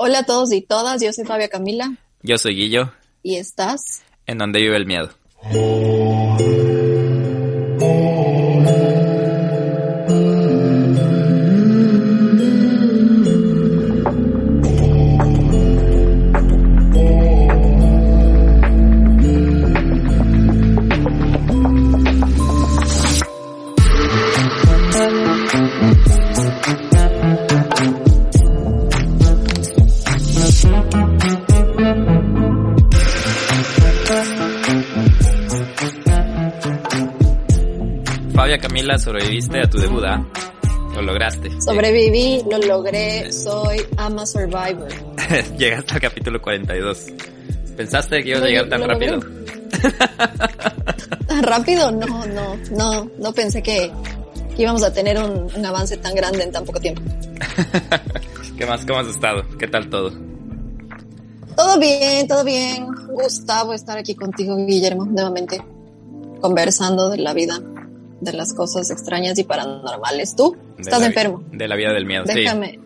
Hola a todos y todas, yo soy Fabia Camila. Yo soy Guillo. ¿Y estás? En donde vive el miedo. A tu debut, ¿ah? Lo lograste. Sobreviví, lo logré, soy ama survivor. Llegaste al capítulo 42. ¿Pensaste que ibas a llegar tan rápido? ¿Tan rápido? No, no, no, no pensé que, que íbamos a tener un, un avance tan grande en tan poco tiempo. ¿Qué más? ¿Cómo has estado? ¿Qué tal todo? Todo bien, todo bien. Gustavo estar aquí contigo, Guillermo, nuevamente conversando de la vida, de las cosas extrañas y paranormales. ¿Tú? De ¿Estás enfermo? De la vida del miedo, sí. Déjame,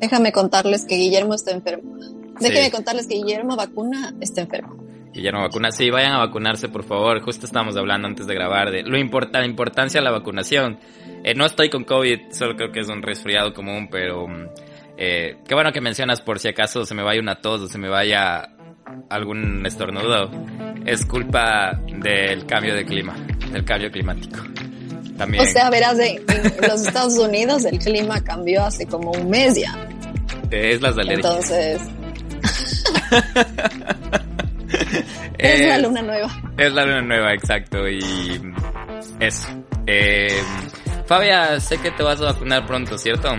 déjame contarles que Guillermo está enfermo. Déjenme Sí. contarles que Guillermo Vacuna está enfermo. Guillermo vacuna. Sí, vayan a vacunarse, por favor. Justo estábamos hablando antes de grabar de lo importa, la importancia de la vacunación. Eh, no estoy con COVID, solo creo que es un resfriado común, pero mm, eh, qué bueno que mencionas por si acaso se me vaya una tos o se me vaya algún estornudo. Es culpa del cambio de clima, del cambio climático. También. O sea, verás, en, en los Estados Unidos el clima cambió hace como un mes ya. es las alergias. Entonces, es la luna nueva. Es la luna nueva, exacto, y eso. Eh, Fabia, sé que te vas a vacunar pronto, ¿cierto?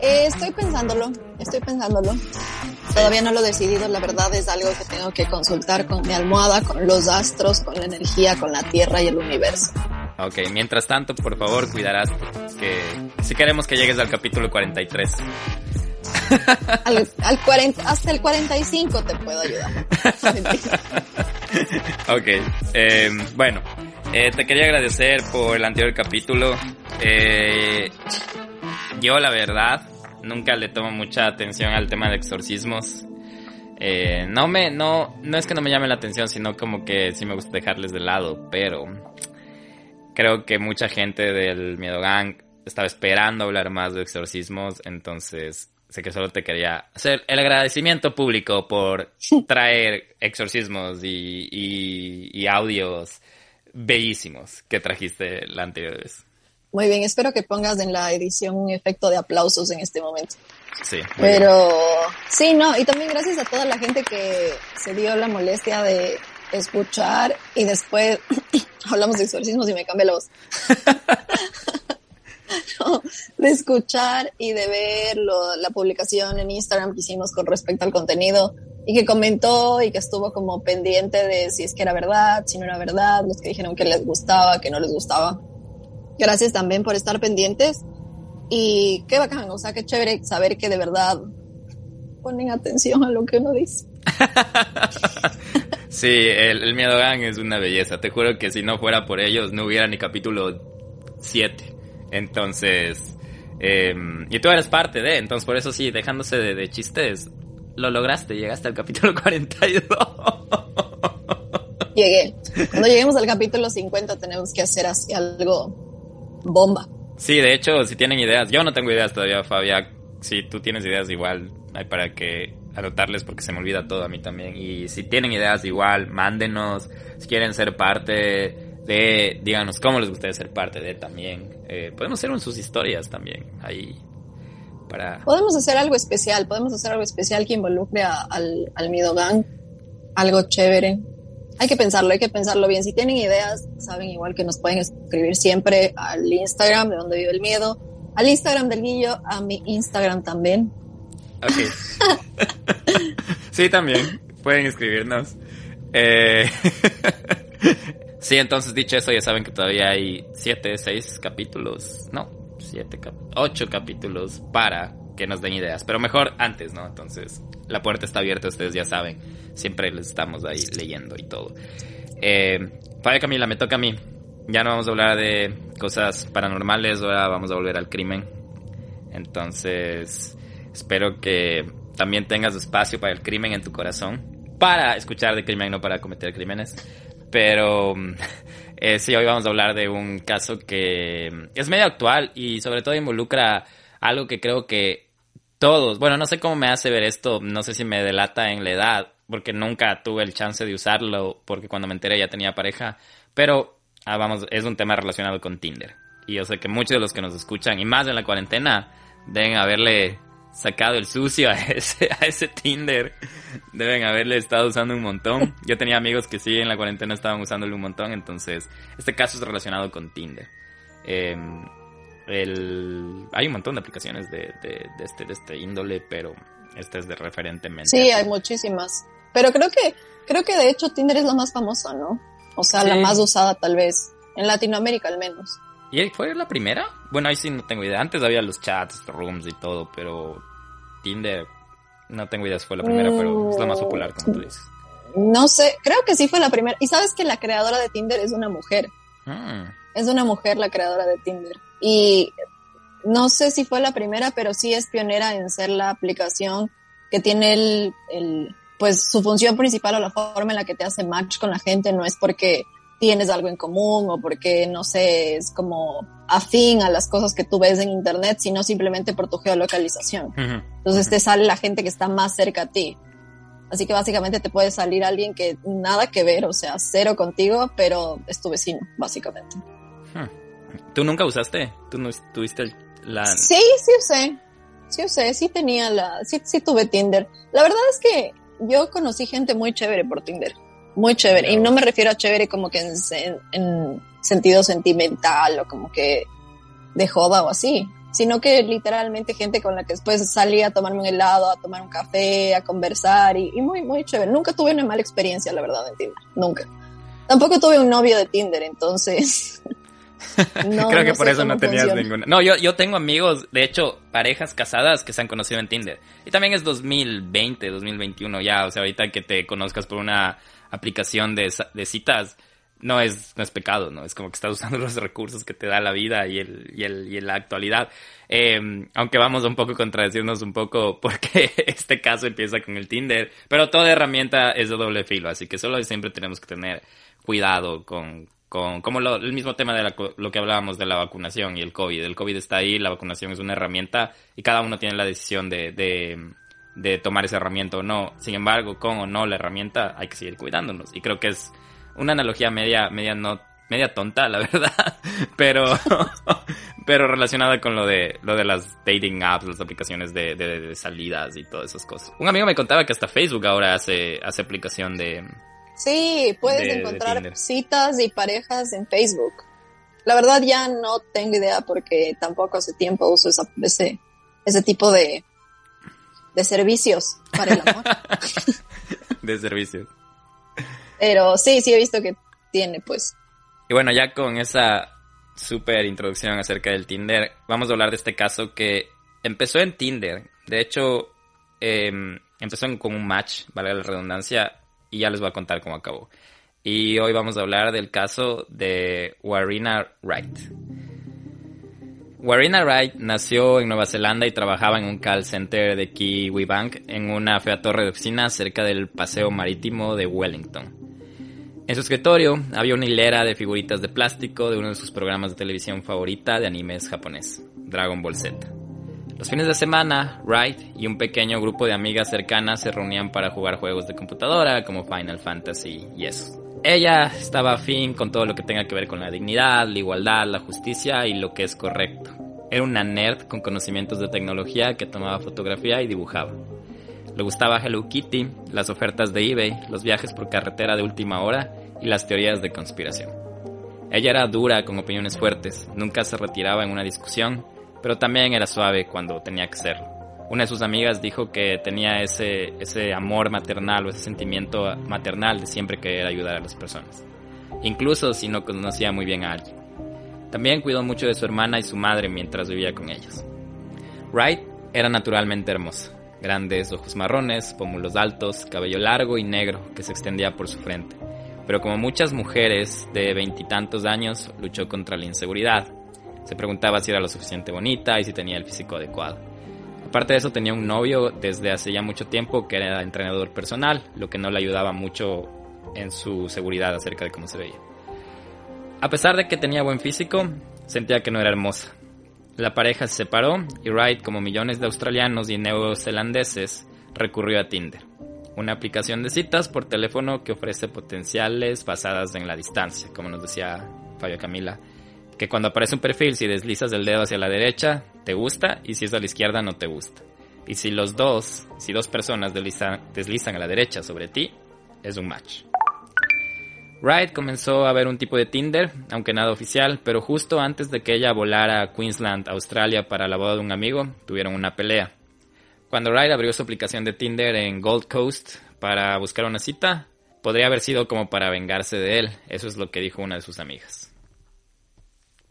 Eh, estoy pensándolo, estoy pensándolo. Todavía no lo he decidido, la verdad es algo que tengo que consultar con mi almohada, con los astros, con la energía, con la tierra y el universo. Ok, mientras tanto, por favor, cuidarás que si queremos que llegues al capítulo 43. Al, al 40, hasta el 45 te puedo ayudar. Ok, eh, bueno, eh, te quería agradecer por el anterior capítulo. Eh, yo, la verdad, nunca le tomo mucha atención al tema de exorcismos. Eh, no me, no, no es que no me llame la atención, sino como que sí me gusta dejarles de lado, pero creo que mucha gente del Miedo Gang estaba esperando hablar más de exorcismos, entonces sé que solo te quería hacer el agradecimiento público por traer exorcismos y, y, y audios bellísimos que trajiste la anterior vez. Muy bien, espero que pongas en la edición un efecto de aplausos en este momento. Sí. muy bien. Pero sí, no, y también gracias a toda la gente que se dio la molestia de escuchar y después hablamos de exorcismos y me cambia la voz. No, de escuchar y de ver lo- la publicación en Instagram que hicimos con respecto al contenido y que comentó y que estuvo como pendiente de si es que era verdad, si no era verdad, los que dijeron que les gustaba, que no les gustaba. Gracias también por estar pendientes y qué bacán, o sea, qué chévere saber que de verdad ponen atención a lo que uno dice. Sí, el, el Miedo Gang es una belleza. Te juro que si no fuera por ellos no hubiera ni capítulo 7. Entonces, eh, y tú eres parte de, entonces por eso sí, dejándose de, de chistes, lo lograste, llegaste al capítulo 42. Llegué. Cuando lleguemos al capítulo 50 tenemos que hacer así algo bomba. Sí, de hecho, si tienen ideas, yo no tengo ideas todavía, Fabia. Si tú tienes ideas, igual hay para que anotarles porque se me olvida todo a mí también. Y si tienen ideas, igual, mándenos. Si quieren ser parte de, díganos cómo les gustaría ser parte de también. Eh, podemos hacer sus historias también ahí para. Podemos hacer algo especial, podemos hacer algo especial que involucre a- al, al Miedo Gang, algo chévere. Hay que pensarlo, hay que pensarlo bien. Si tienen ideas, saben igual que nos pueden escribir siempre al Instagram de donde vive el miedo, al Instagram del Guillo, a mi Instagram también. Ok. sí, también. Pueden escribirnos. Eh, sí, entonces dicho eso, ya saben que todavía hay siete, seis capítulos. No, siete, cap- ocho capítulos para que nos den ideas. Pero mejor antes, ¿no? Entonces, la puerta está abierta, ustedes ya saben. Siempre les estamos ahí leyendo y todo. Eh, Fabio Camila, me toca a mí. Ya no vamos a hablar de cosas paranormales, ahora vamos a volver al crimen. Entonces, Espero que también tengas espacio para el crimen en tu corazón. Para escuchar de crimen, no para cometer crímenes. Pero eh, sí, hoy vamos a hablar de un caso que es medio actual y sobre todo involucra algo que creo que todos, bueno, no sé cómo me hace ver esto, no sé si me delata en la edad, porque nunca tuve el chance de usarlo, porque cuando me enteré ya tenía pareja, pero ah, vamos, es un tema relacionado con Tinder. Y yo sé que muchos de los que nos escuchan, y más en la cuarentena, deben haberle sacado el sucio a ese, a ese Tinder. Deben haberle estado usando un montón. Yo tenía amigos que sí en la cuarentena estaban usándole un montón, entonces este caso es relacionado con Tinder. Em, el, hay un montón de aplicaciones de, de, este, de este índole, pero este es de referentemente. Sí, hay muchísimas. Pero creo que, creo que de hecho Tinder es la más famosa, ¿no? O sea, la más usada tal vez. En Latinoamérica al menos. ¿Y fue la primera? Bueno, ahí sí no tengo idea. Antes había los chats, rooms y todo, pero Tinder, no tengo idea si fue la primera, pero es la más popular, como tú dices. No sé, creo que sí fue la primera. Y sabes que la creadora de Tinder es una mujer. Ah. Es una mujer la creadora de Tinder. Y no sé si fue la primera, pero sí es pionera en ser la aplicación que tiene el, el, pues su función principal o la forma en la que te hace match con la gente no es porque tienes algo en común o porque, no sé, es como afín a las cosas que tú ves en Internet, sino simplemente por tu geolocalización. Entonces te sale la gente que está más cerca a ti. Así que básicamente te puede salir alguien que nada que ver, o sea, cero contigo, pero es tu vecino, básicamente. ¿Tú nunca usaste? ¿Tú no tuviste la...? Sí, sí usé. Sí usé, sí tenía la... Sí, sí tuve Tinder. La verdad es que yo conocí gente muy chévere por Tinder muy chévere. Y no me refiero a chévere como que en, sentido sentimental o como que de joda o así, sino que literalmente gente con la que después salía a tomarme un helado, a tomar un café, a conversar y, muy, muy chévere. Nunca tuve una mala experiencia, la verdad, en Tinder. Nunca. Tampoco tuve un novio de Tinder, entonces... Creo que por eso no tenías ninguna. No, yo, yo tengo amigos, de hecho, parejas casadas que se han conocido en Tinder. Y también es 2020, 2021 ya, o sea, ahorita que te conozcas por una aplicación de, de citas, no es, no es pecado, ¿no? Es como que estás usando los recursos que te da la vida y, el, y, el, y la actualidad. Eh, aunque vamos un poco a contradecirnos un poco porque este caso empieza con el Tinder, pero toda herramienta es de doble filo, así que solo siempre tenemos que tener cuidado con, con como lo, el mismo tema de lo que hablábamos de la vacunación y el COVID. El COVID está ahí, la vacunación es una herramienta y cada uno tiene la decisión de, de de tomar esa herramienta o no. Sin embargo, con o no la herramienta, hay que seguir cuidándonos. Y creo que es una analogía media, media no, media tonta, la verdad, pero, pero relacionada con lo de, lo de las dating apps, las aplicaciones de, de, salidas y todas esas cosas. Un amigo me contaba que hasta Facebook ahora hace, hace aplicación de... Sí, puedes encontrar citas y parejas en Facebook. La verdad ya no tengo idea porque tampoco hace tiempo uso esa, ese, ese tipo de, de servicios para el amor. de servicios. Pero sí, sí he visto que tiene, pues. Y bueno, ya con esa súper introducción acerca del Tinder, vamos a hablar de este caso que empezó en Tinder. De hecho, em, empezó con un match, valga la redundancia, y ya les voy a contar cómo acabó. Y hoy vamos a hablar del caso de Warina Wright. Warina Wright nació en Nueva Zelanda y trabajaba en un call center de Kiwi Bank en una fea torre de oficinas cerca del paseo marítimo de Wellington. En su escritorio había una hilera de figuritas de plástico de uno de sus programas de televisión favorita de animes japonés, Dragon Ball Z. Los fines de semana, Wright y un pequeño grupo de amigas cercanas se reunían para jugar juegos de computadora como Final Fantasy y eso. Ella estaba afín con todo lo que tenga que ver con la dignidad, la igualdad, la justicia y lo que es correcto. Era una nerd con conocimientos de tecnología que tomaba fotografía y dibujaba. Le gustaba Hello Kitty, las ofertas de eBay, los viajes por carretera de última hora y las teorías de conspiración. Ella era dura con opiniones fuertes, nunca se retiraba en una discusión, pero también era suave cuando tenía que serlo. Una de sus amigas dijo que tenía ese, ese amor maternal o ese sentimiento maternal de siempre querer ayudar a las personas, incluso si no conocía muy bien a alguien. También cuidó mucho de su hermana y su madre mientras vivía con ellos. Wright era naturalmente hermosa, grandes ojos marrones, pómulos altos, cabello largo y negro que se extendía por su frente, pero como muchas mujeres de veintitantos años luchó contra la inseguridad. Se preguntaba si era lo suficiente bonita y si tenía el físico adecuado Aparte de eso tenía un novio desde hace ya mucho tiempo que era entrenador personal, lo que no le ayudaba mucho en su seguridad acerca de cómo se veía. A pesar de que tenía buen físico, sentía que no era hermosa. La pareja se separó y Wright, como millones de australianos y neozelandeses, recurrió a Tinder, una aplicación de citas por teléfono que ofrece potenciales basadas en la distancia, como nos decía Fabio Camila, que cuando aparece un perfil, si deslizas el dedo hacia la derecha, te gusta, y si es a la izquierda, no te gusta. Y si los dos, si dos personas deslizan, deslizan a la derecha sobre ti, es un match. Wright comenzó a ver un tipo de Tinder, aunque nada oficial, pero justo antes de que ella volara a Queensland, Australia, para la boda de un amigo, tuvieron una pelea. Cuando Wright abrió su aplicación de Tinder en Gold Coast para buscar una cita, podría haber sido como para vengarse de él, eso es lo que dijo una de sus amigas.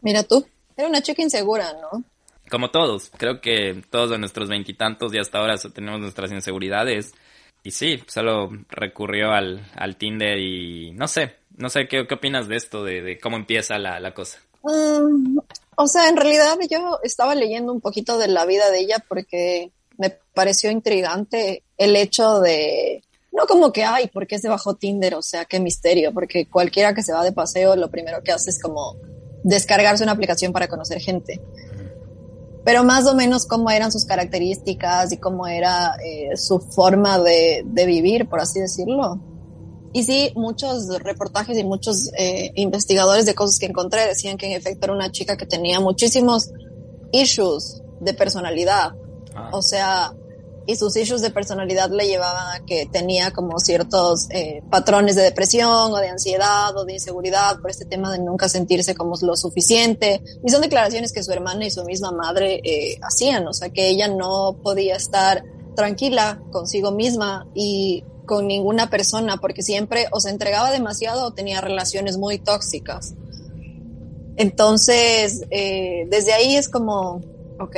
Mira tú, era una chica insegura, ¿no? Como todos, creo que todos de nuestros veintitantos y hasta ahora tenemos nuestras inseguridades. Y sí, solo recurrió al, al Tinder y no sé, no sé, ¿qué, qué opinas de esto, de, cómo empieza la, la cosa? Mm, o sea, en realidad yo estaba leyendo un poquito de la vida de ella porque me pareció intrigante el hecho de, no como que, ay, ¿por qué se bajó Tinder? O sea, qué misterio, porque cualquiera que se va de paseo lo primero que hace es como descargarse una aplicación para conocer gente. Pero más o menos cómo eran sus características y cómo era eh, su forma de, de vivir, por así decirlo y sí, muchos reportajes y muchos eh, investigadores de cosas que encontré decían que en efecto era una chica que tenía muchísimos issues de personalidad. Ah. O sea, y sus issues de personalidad le llevaban a que tenía como ciertos eh, patrones de depresión o de ansiedad o de inseguridad por este tema de nunca sentirse como lo suficiente. Y son declaraciones que su hermana y su misma madre eh, hacían, o sea, que ella no podía estar tranquila consigo misma y con ninguna persona porque siempre o se entregaba demasiado o tenía relaciones muy tóxicas. Entonces, eh, desde ahí es como, ok,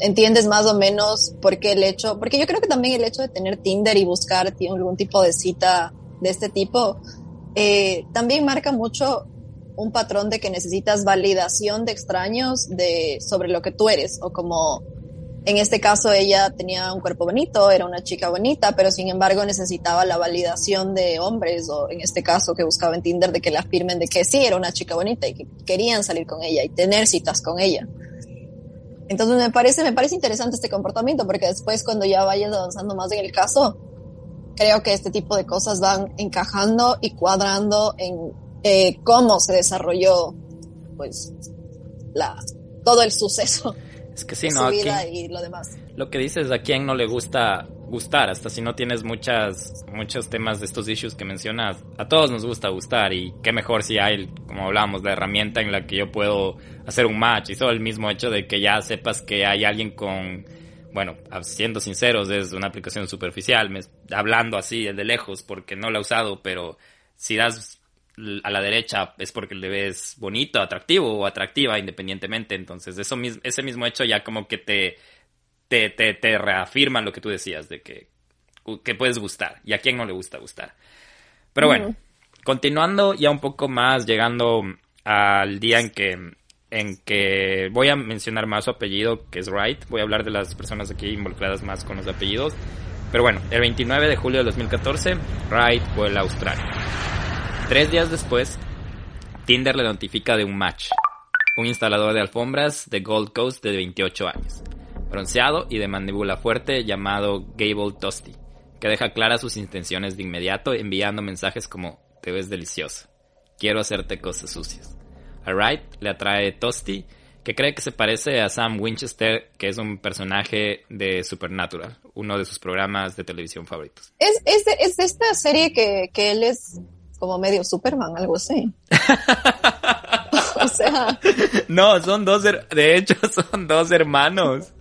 entiendes más o menos por qué el hecho, porque yo creo que también el hecho de tener Tinder y buscar algún tipo de cita de este tipo, eh, también marca mucho un patrón de que necesitas validación de extraños de, sobre lo que tú eres o como en este caso ella tenía un cuerpo bonito, era una chica bonita, pero sin embargo necesitaba la validación de hombres o en este caso que buscaba en Tinder de que le afirmen de que sí era una chica bonita y que querían salir con ella y tener citas con ella. Entonces me parece, me parece interesante este comportamiento porque después cuando ya vayas avanzando más en el caso, creo que este tipo de cosas van encajando y cuadrando en eh, cómo se desarrolló pues la, todo el suceso es que sí, ¿no? y lo demás. Lo que dices, a quién no le gusta gustar, hasta si no tienes muchas, muchos temas de estos issues que mencionas, a todos nos gusta gustar y qué mejor si hay, como hablábamos, la herramienta en la que yo puedo hacer un match y solo el mismo hecho de que ya sepas que hay alguien con, bueno, siendo sinceros, es una aplicación superficial, me, hablando así de lejos porque no la he usado, pero si das a la derecha es porque le ves bonito, atractivo o atractiva independientemente. Entonces, eso ese mismo hecho ya como que te, te, te, reafirma lo que tú decías, de que, que puedes gustar y a quién no le gusta gustar. Pero bueno, continuando ya un poco más, llegando al día en que, en que voy a mencionar más su apellido, que es Wright. Voy a hablar de las personas aquí involucradas más con los apellidos. Pero bueno, el 29 de julio de 2014, Wright vuela a Australia. Tres días después, Tinder le notifica de un match. Un instalador de alfombras de Gold Coast de 28 años, bronceado y de mandíbula fuerte llamado Gable Tosti, que deja claras sus intenciones de inmediato enviando mensajes como te ves delicioso, quiero hacerte cosas sucias. A Wright le atrae Tosti, que cree que se parece a Sam Winchester, que es un personaje de Supernatural, uno de sus programas de televisión favoritos. Es, es, de, es esta serie que, que él es como medio Superman, algo así. sea. No, son dos, de hecho, son dos hermanos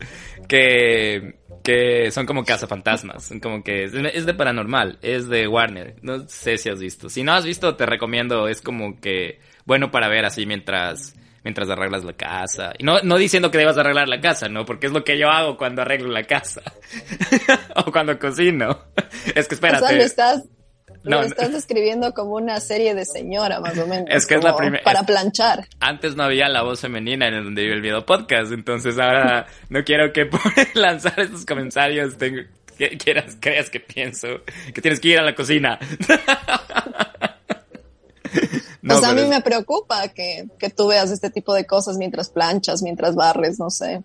que, que son como cazafantasmas. Son como que es de paranormal, es de Warner. No sé si has visto. Si no has visto, te recomiendo. Es como que bueno para ver así mientras mientras arreglas la casa. Y no, no diciendo que debas arreglar la casa, ¿no? Porque es lo que yo hago cuando arreglo la casa. o cuando cocino. es que espérate. O sea, estás, lo estás describiendo como una serie de señora, más o menos. Es que es la primera. Para planchar. Antes no había la voz femenina en donde vive el video podcast, entonces ahora no quiero que por lanzar estos comentarios tengo, que, quieras, creas que pienso que tienes que ir a la cocina. pues a mí me preocupa que, que tú veas este tipo de cosas mientras planchas, mientras barres, no sé.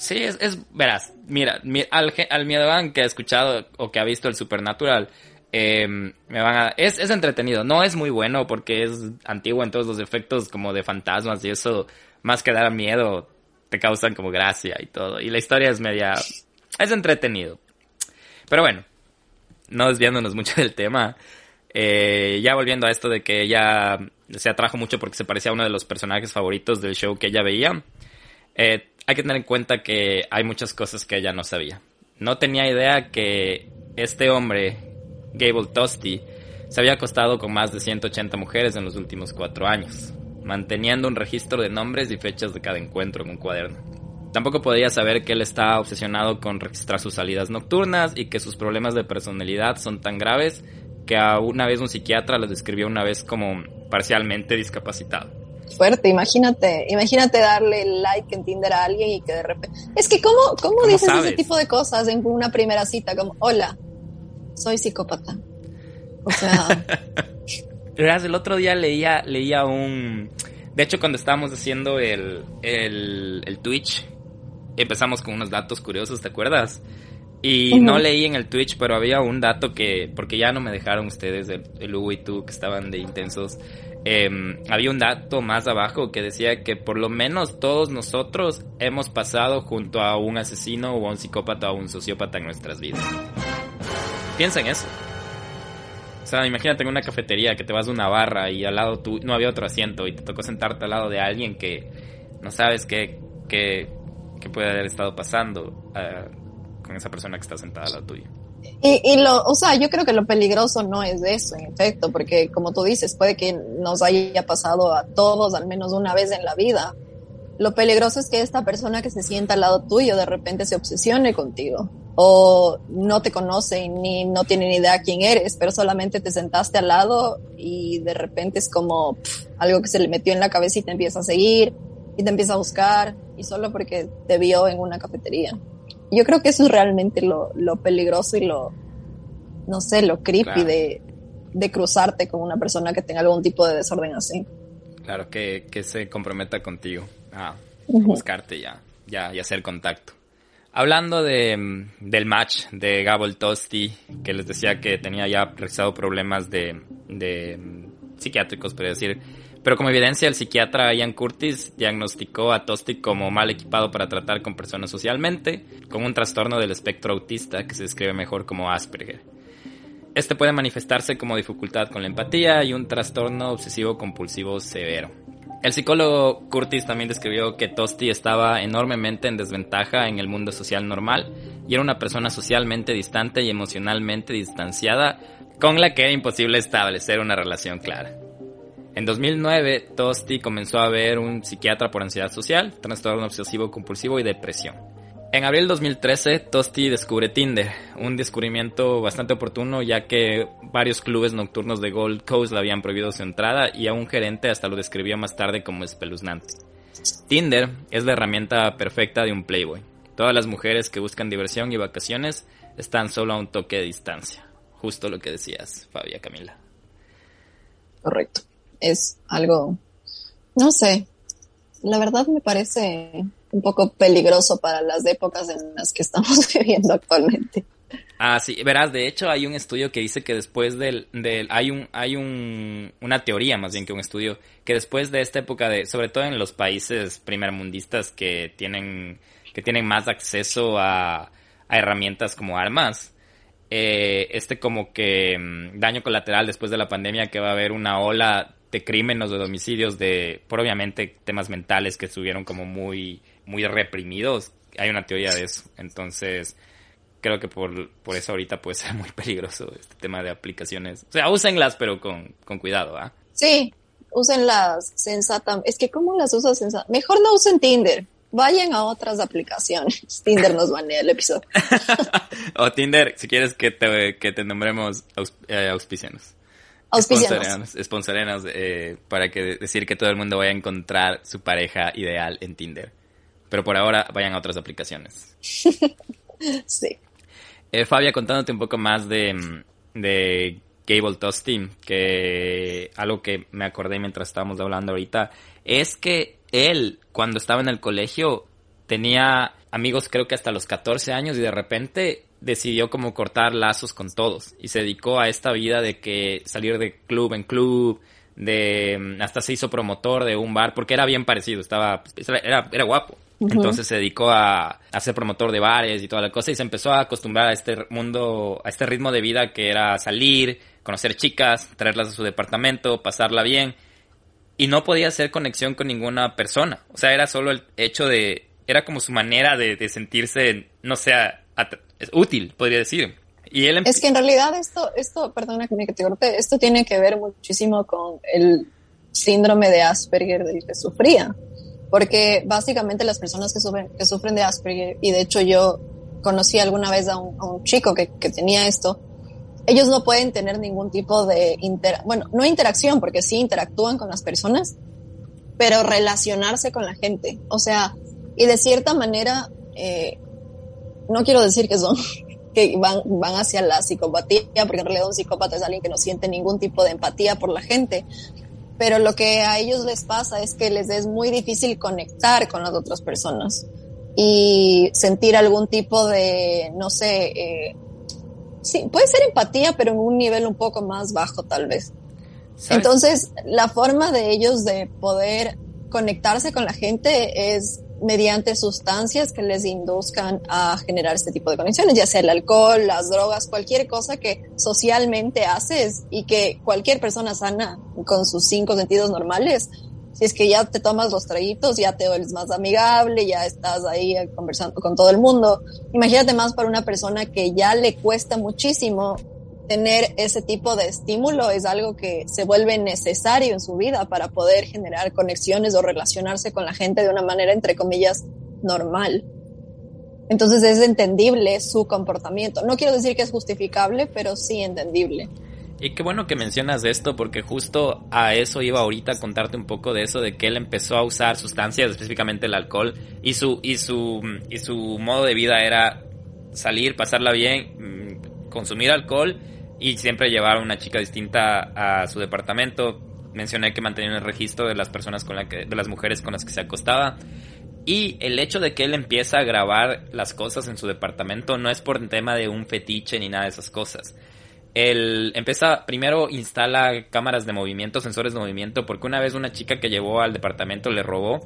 Sí, es, es verás, mira, al, al miedo que ha escuchado o que ha visto el Supernatural, eh, me van es, es entretenido, no es muy bueno porque es antiguo en todos los efectos como de fantasmas y eso, más que dar miedo, te causan como gracia y todo. Y la historia es media, es entretenido. Pero bueno, no desviándonos mucho del tema, eh, ya volviendo a esto de que ella se atrajo mucho porque se parecía a uno de los personajes favoritos del show que ella veía. Eh, hay que tener en cuenta que hay muchas cosas que ella no sabía. No tenía idea que este hombre, Gable Tosti, se había acostado con más de 180 mujeres en los últimos cuatro años, manteniendo un registro de nombres y fechas de cada encuentro en un cuaderno. Tampoco podía saber que él estaba obsesionado con registrar sus salidas nocturnas y que sus problemas de personalidad son tan graves que a una vez un psiquiatra lo describió una vez como parcialmente discapacitado fuerte. Imagínate, imagínate darle like en Tinder a alguien y que de repente. Es que, ¿cómo, cómo, dices ese tipo de cosas en una primera cita? Como, hola, soy psicópata. O sea. el otro día leía, leía un. De hecho, cuando estábamos haciendo el, el, el Twitch, empezamos con unos datos curiosos, ¿te acuerdas? Y no leí en el Twitch, pero había un dato que, porque ya no me dejaron ustedes, el, el Hugo y tú, que estaban de intensos, Em, había un dato más abajo que decía que por lo menos todos nosotros hemos pasado junto a un asesino o a un psicópata o un sociópata en nuestras vidas. Piensa en eso. O sea, imagínate en una cafetería que te vas a una barra y al lado tú no había otro asiento y te tocó sentarte al lado de alguien que no sabes qué, qué, puede haber estado pasando eh, con esa persona que está sentada al lado tuyo. Y, y, lo, o sea, yo creo que lo peligroso no es eso, en efecto, porque como tú dices, puede que nos haya pasado a todos al menos una vez en la vida. Lo peligroso es que esta persona que se sienta al lado tuyo de repente se obsesione contigo o no te conoce ni no tiene ni idea quién eres, pero solamente te sentaste al lado y de repente es como algo que se le metió en la cabeza y te empieza a seguir y te empieza a buscar y solo porque te vio en una cafetería. Yo creo que eso es realmente lo, peligroso y lo, no sé, lo creepy de, cruzarte con una persona que tenga algún tipo de desorden así. Claro, que, se comprometa contigo a buscarte ya, ya y hacer contacto. Hablando de, del match de Gabble Tosti, que les decía que tenía ya realizado problemas de, de psiquiátricos, por decir, pero como evidencia, el psiquiatra Ian Curtis diagnosticó a Tosti como mal equipado para tratar con personas socialmente, con un trastorno del espectro autista que se describe mejor como Asperger. Este puede manifestarse como dificultad con la empatía y un trastorno obsesivo compulsivo severo. El psicólogo Curtis también describió que Tosti estaba enormemente en desventaja en el mundo social normal y era una persona socialmente distante y emocionalmente distanciada con la que era imposible establecer una relación clara. En 2009, Tosti comenzó a ver un psiquiatra por ansiedad social, trastorno obsesivo compulsivo y depresión. En abril de 2013, Tosti descubre Tinder, un descubrimiento bastante oportuno ya que varios clubes nocturnos de Gold Coast le habían prohibido su entrada y a un gerente hasta lo describió más tarde como espeluznante. Tinder es la herramienta perfecta de un playboy. Todas las mujeres que buscan diversión y vacaciones están solo a un toque de distancia. Justo lo que decías, Fabia Camila. Correcto es algo, no sé, la verdad me parece un poco peligroso para las épocas en las que estamos viviendo actualmente. Ah, sí, verás, de hecho hay un estudio que dice que después del, del hay un, hay un, una teoría más bien que un estudio, que después de esta época de, sobre todo en los países primermundistas que tienen, que tienen más acceso a, a herramientas como armas, eh, este como que mm, daño colateral después de la pandemia que va a haber una ola de crímenes o de homicidios de, por obviamente, temas mentales que estuvieron como muy, muy reprimidos. Hay una teoría de eso. Entonces, creo que por, por eso ahorita puede ser muy peligroso este tema de aplicaciones. O sea, úsenlas, pero con, con cuidado, ¿ah? Sí, úsenlas sensata. Es que, ¿cómo las usas sensata? Mejor no usen Tinder. vayan a otras aplicaciones. Tinder nos banea el episodio. o Tinder, si quieres que te, que te nombremos eh, auspicianos. Auspicianos. Sponsorenos, eh, para que decir que todo el mundo vaya a encontrar su pareja ideal en Tinder. Pero por ahora vayan a otras aplicaciones. sí. Eh, Fabia, contándote un poco más de, de Gable Tostin, que algo que me acordé mientras estábamos hablando ahorita, es que él, cuando estaba en el colegio, tenía amigos creo que hasta los 14 años y de repente decidió como cortar lazos con todos y se dedicó a esta vida de que salir de club en club, de hasta se hizo promotor de un bar porque era bien parecido, estaba era, era guapo. Entonces se dedicó a, a, ser promotor de bares y toda la cosa y se empezó a acostumbrar a este mundo, a este ritmo de vida que era salir, conocer chicas, traerlas a su departamento, pasarla bien y no podía hacer conexión con ninguna persona. O sea, era solo el hecho de, era como su manera de, sentirse, no sea, útil, podría decir. Y él es que en realidad esto, esto, perdona que me te corte, esto tiene que ver muchísimo con el síndrome de Asperger del que sufría. Porque básicamente las personas que sufren, que sufren de Asperger, y de hecho yo conocí alguna vez a un, chico que, que tenía esto, ellos no pueden tener ningún tipo de, inter bueno, no interacción, porque sí interactúan con las personas, pero relacionarse con la gente. O sea, y de cierta manera, eh, no quiero decir que son, que van, van hacia la psicopatía, porque en realidad un psicópata es alguien que no siente ningún tipo de empatía por la gente, pero lo que a ellos les pasa es que les es muy difícil conectar con las otras personas y sentir algún tipo de, no sé, eh, sí, puede ser empatía, pero en un nivel un poco más bajo tal vez. Entonces, la forma de ellos de poder conectarse con la gente es mediante sustancias que les induzcan a generar este tipo de conexiones, ya sea el alcohol, las drogas, cualquier cosa que socialmente haces y que cualquier persona sana con sus cinco sentidos normales si es que ya te tomas los traguitos, ya te vuelves más amigable, ya estás ahí conversando con todo el mundo. Imagínate más para una persona que ya le cuesta muchísimo tener ese tipo de estímulo, es algo que se vuelve necesario en su vida para poder generar conexiones o relacionarse con la gente de una manera, entre comillas, normal. Entonces es entendible su comportamiento. No quiero decir que es justificable, pero sí entendible. Y qué bueno que mencionas esto porque justo a eso iba ahorita a contarte un poco de eso de que él empezó a usar sustancias, específicamente el alcohol y su y su y su modo de vida era salir, pasarla bien, mm, consumir alcohol y siempre llevar a una chica distinta a su departamento. Mencioné que mantenía el registro de las personas con la que de las mujeres con las que se acostaba. Y el hecho de que él empieza a grabar las cosas en su departamento no es por un tema de un fetiche ni nada de esas cosas él empieza, primero instala cámaras de movimiento, sensores de movimiento, porque una vez una chica que llevó al departamento le robó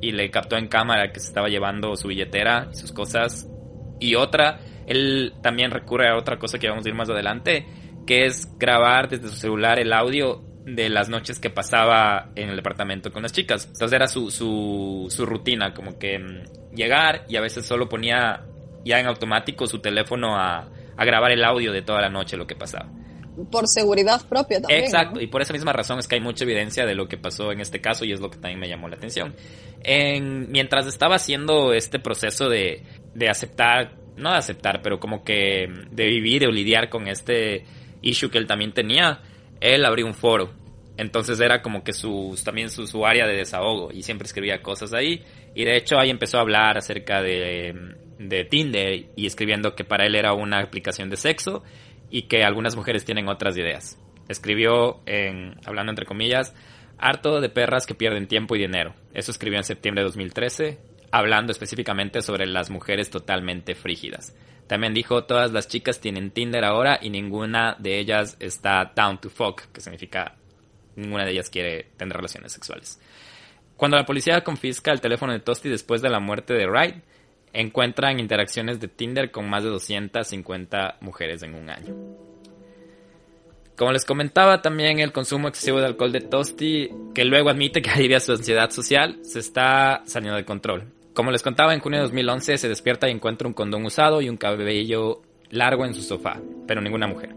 y le captó en cámara que se estaba llevando su billetera y sus cosas. Y otra, él también recurre a otra cosa que vamos a ir más adelante, que es grabar desde su celular el audio de las noches que pasaba en el departamento con las chicas. Entonces era su, su, su rutina, como que mm, llegar y a veces solo ponía ya en automático su teléfono a a grabar el audio de toda la noche lo que pasaba. Por seguridad propia también. Exacto, y por esa misma razón es que hay mucha evidencia de lo que pasó en este caso y es lo que también me llamó la atención. En, mientras estaba haciendo este proceso de, de aceptar, no de aceptar, pero como que de vivir o lidiar con este issue que él también tenía, él abrió un foro. Entonces era como que su, también su, su área de desahogo y siempre escribía cosas ahí. Y de hecho ahí empezó a hablar acerca de de Tinder y escribiendo que para él era una aplicación de sexo y que algunas mujeres tienen otras ideas. Escribió en, hablando entre comillas, harto de perras que pierden tiempo y dinero. Eso escribió en septiembre de 2013, hablando específicamente sobre las mujeres totalmente frígidas. También dijo, todas las chicas tienen Tinder ahora y ninguna de ellas está down to fuck, que significa ninguna de ellas quiere tener relaciones sexuales. Cuando la policía confisca el teléfono de Tosti después de la muerte de Wright, encuentran interacciones de Tinder con más de 250 mujeres en un año. Como les comentaba, también el consumo excesivo de alcohol de Tosti, que luego admite que alivia su ansiedad social, se está saliendo de control. Como les contaba, en junio de 2011 se despierta y encuentra un condón usado y un cabello largo en su sofá, pero ninguna mujer.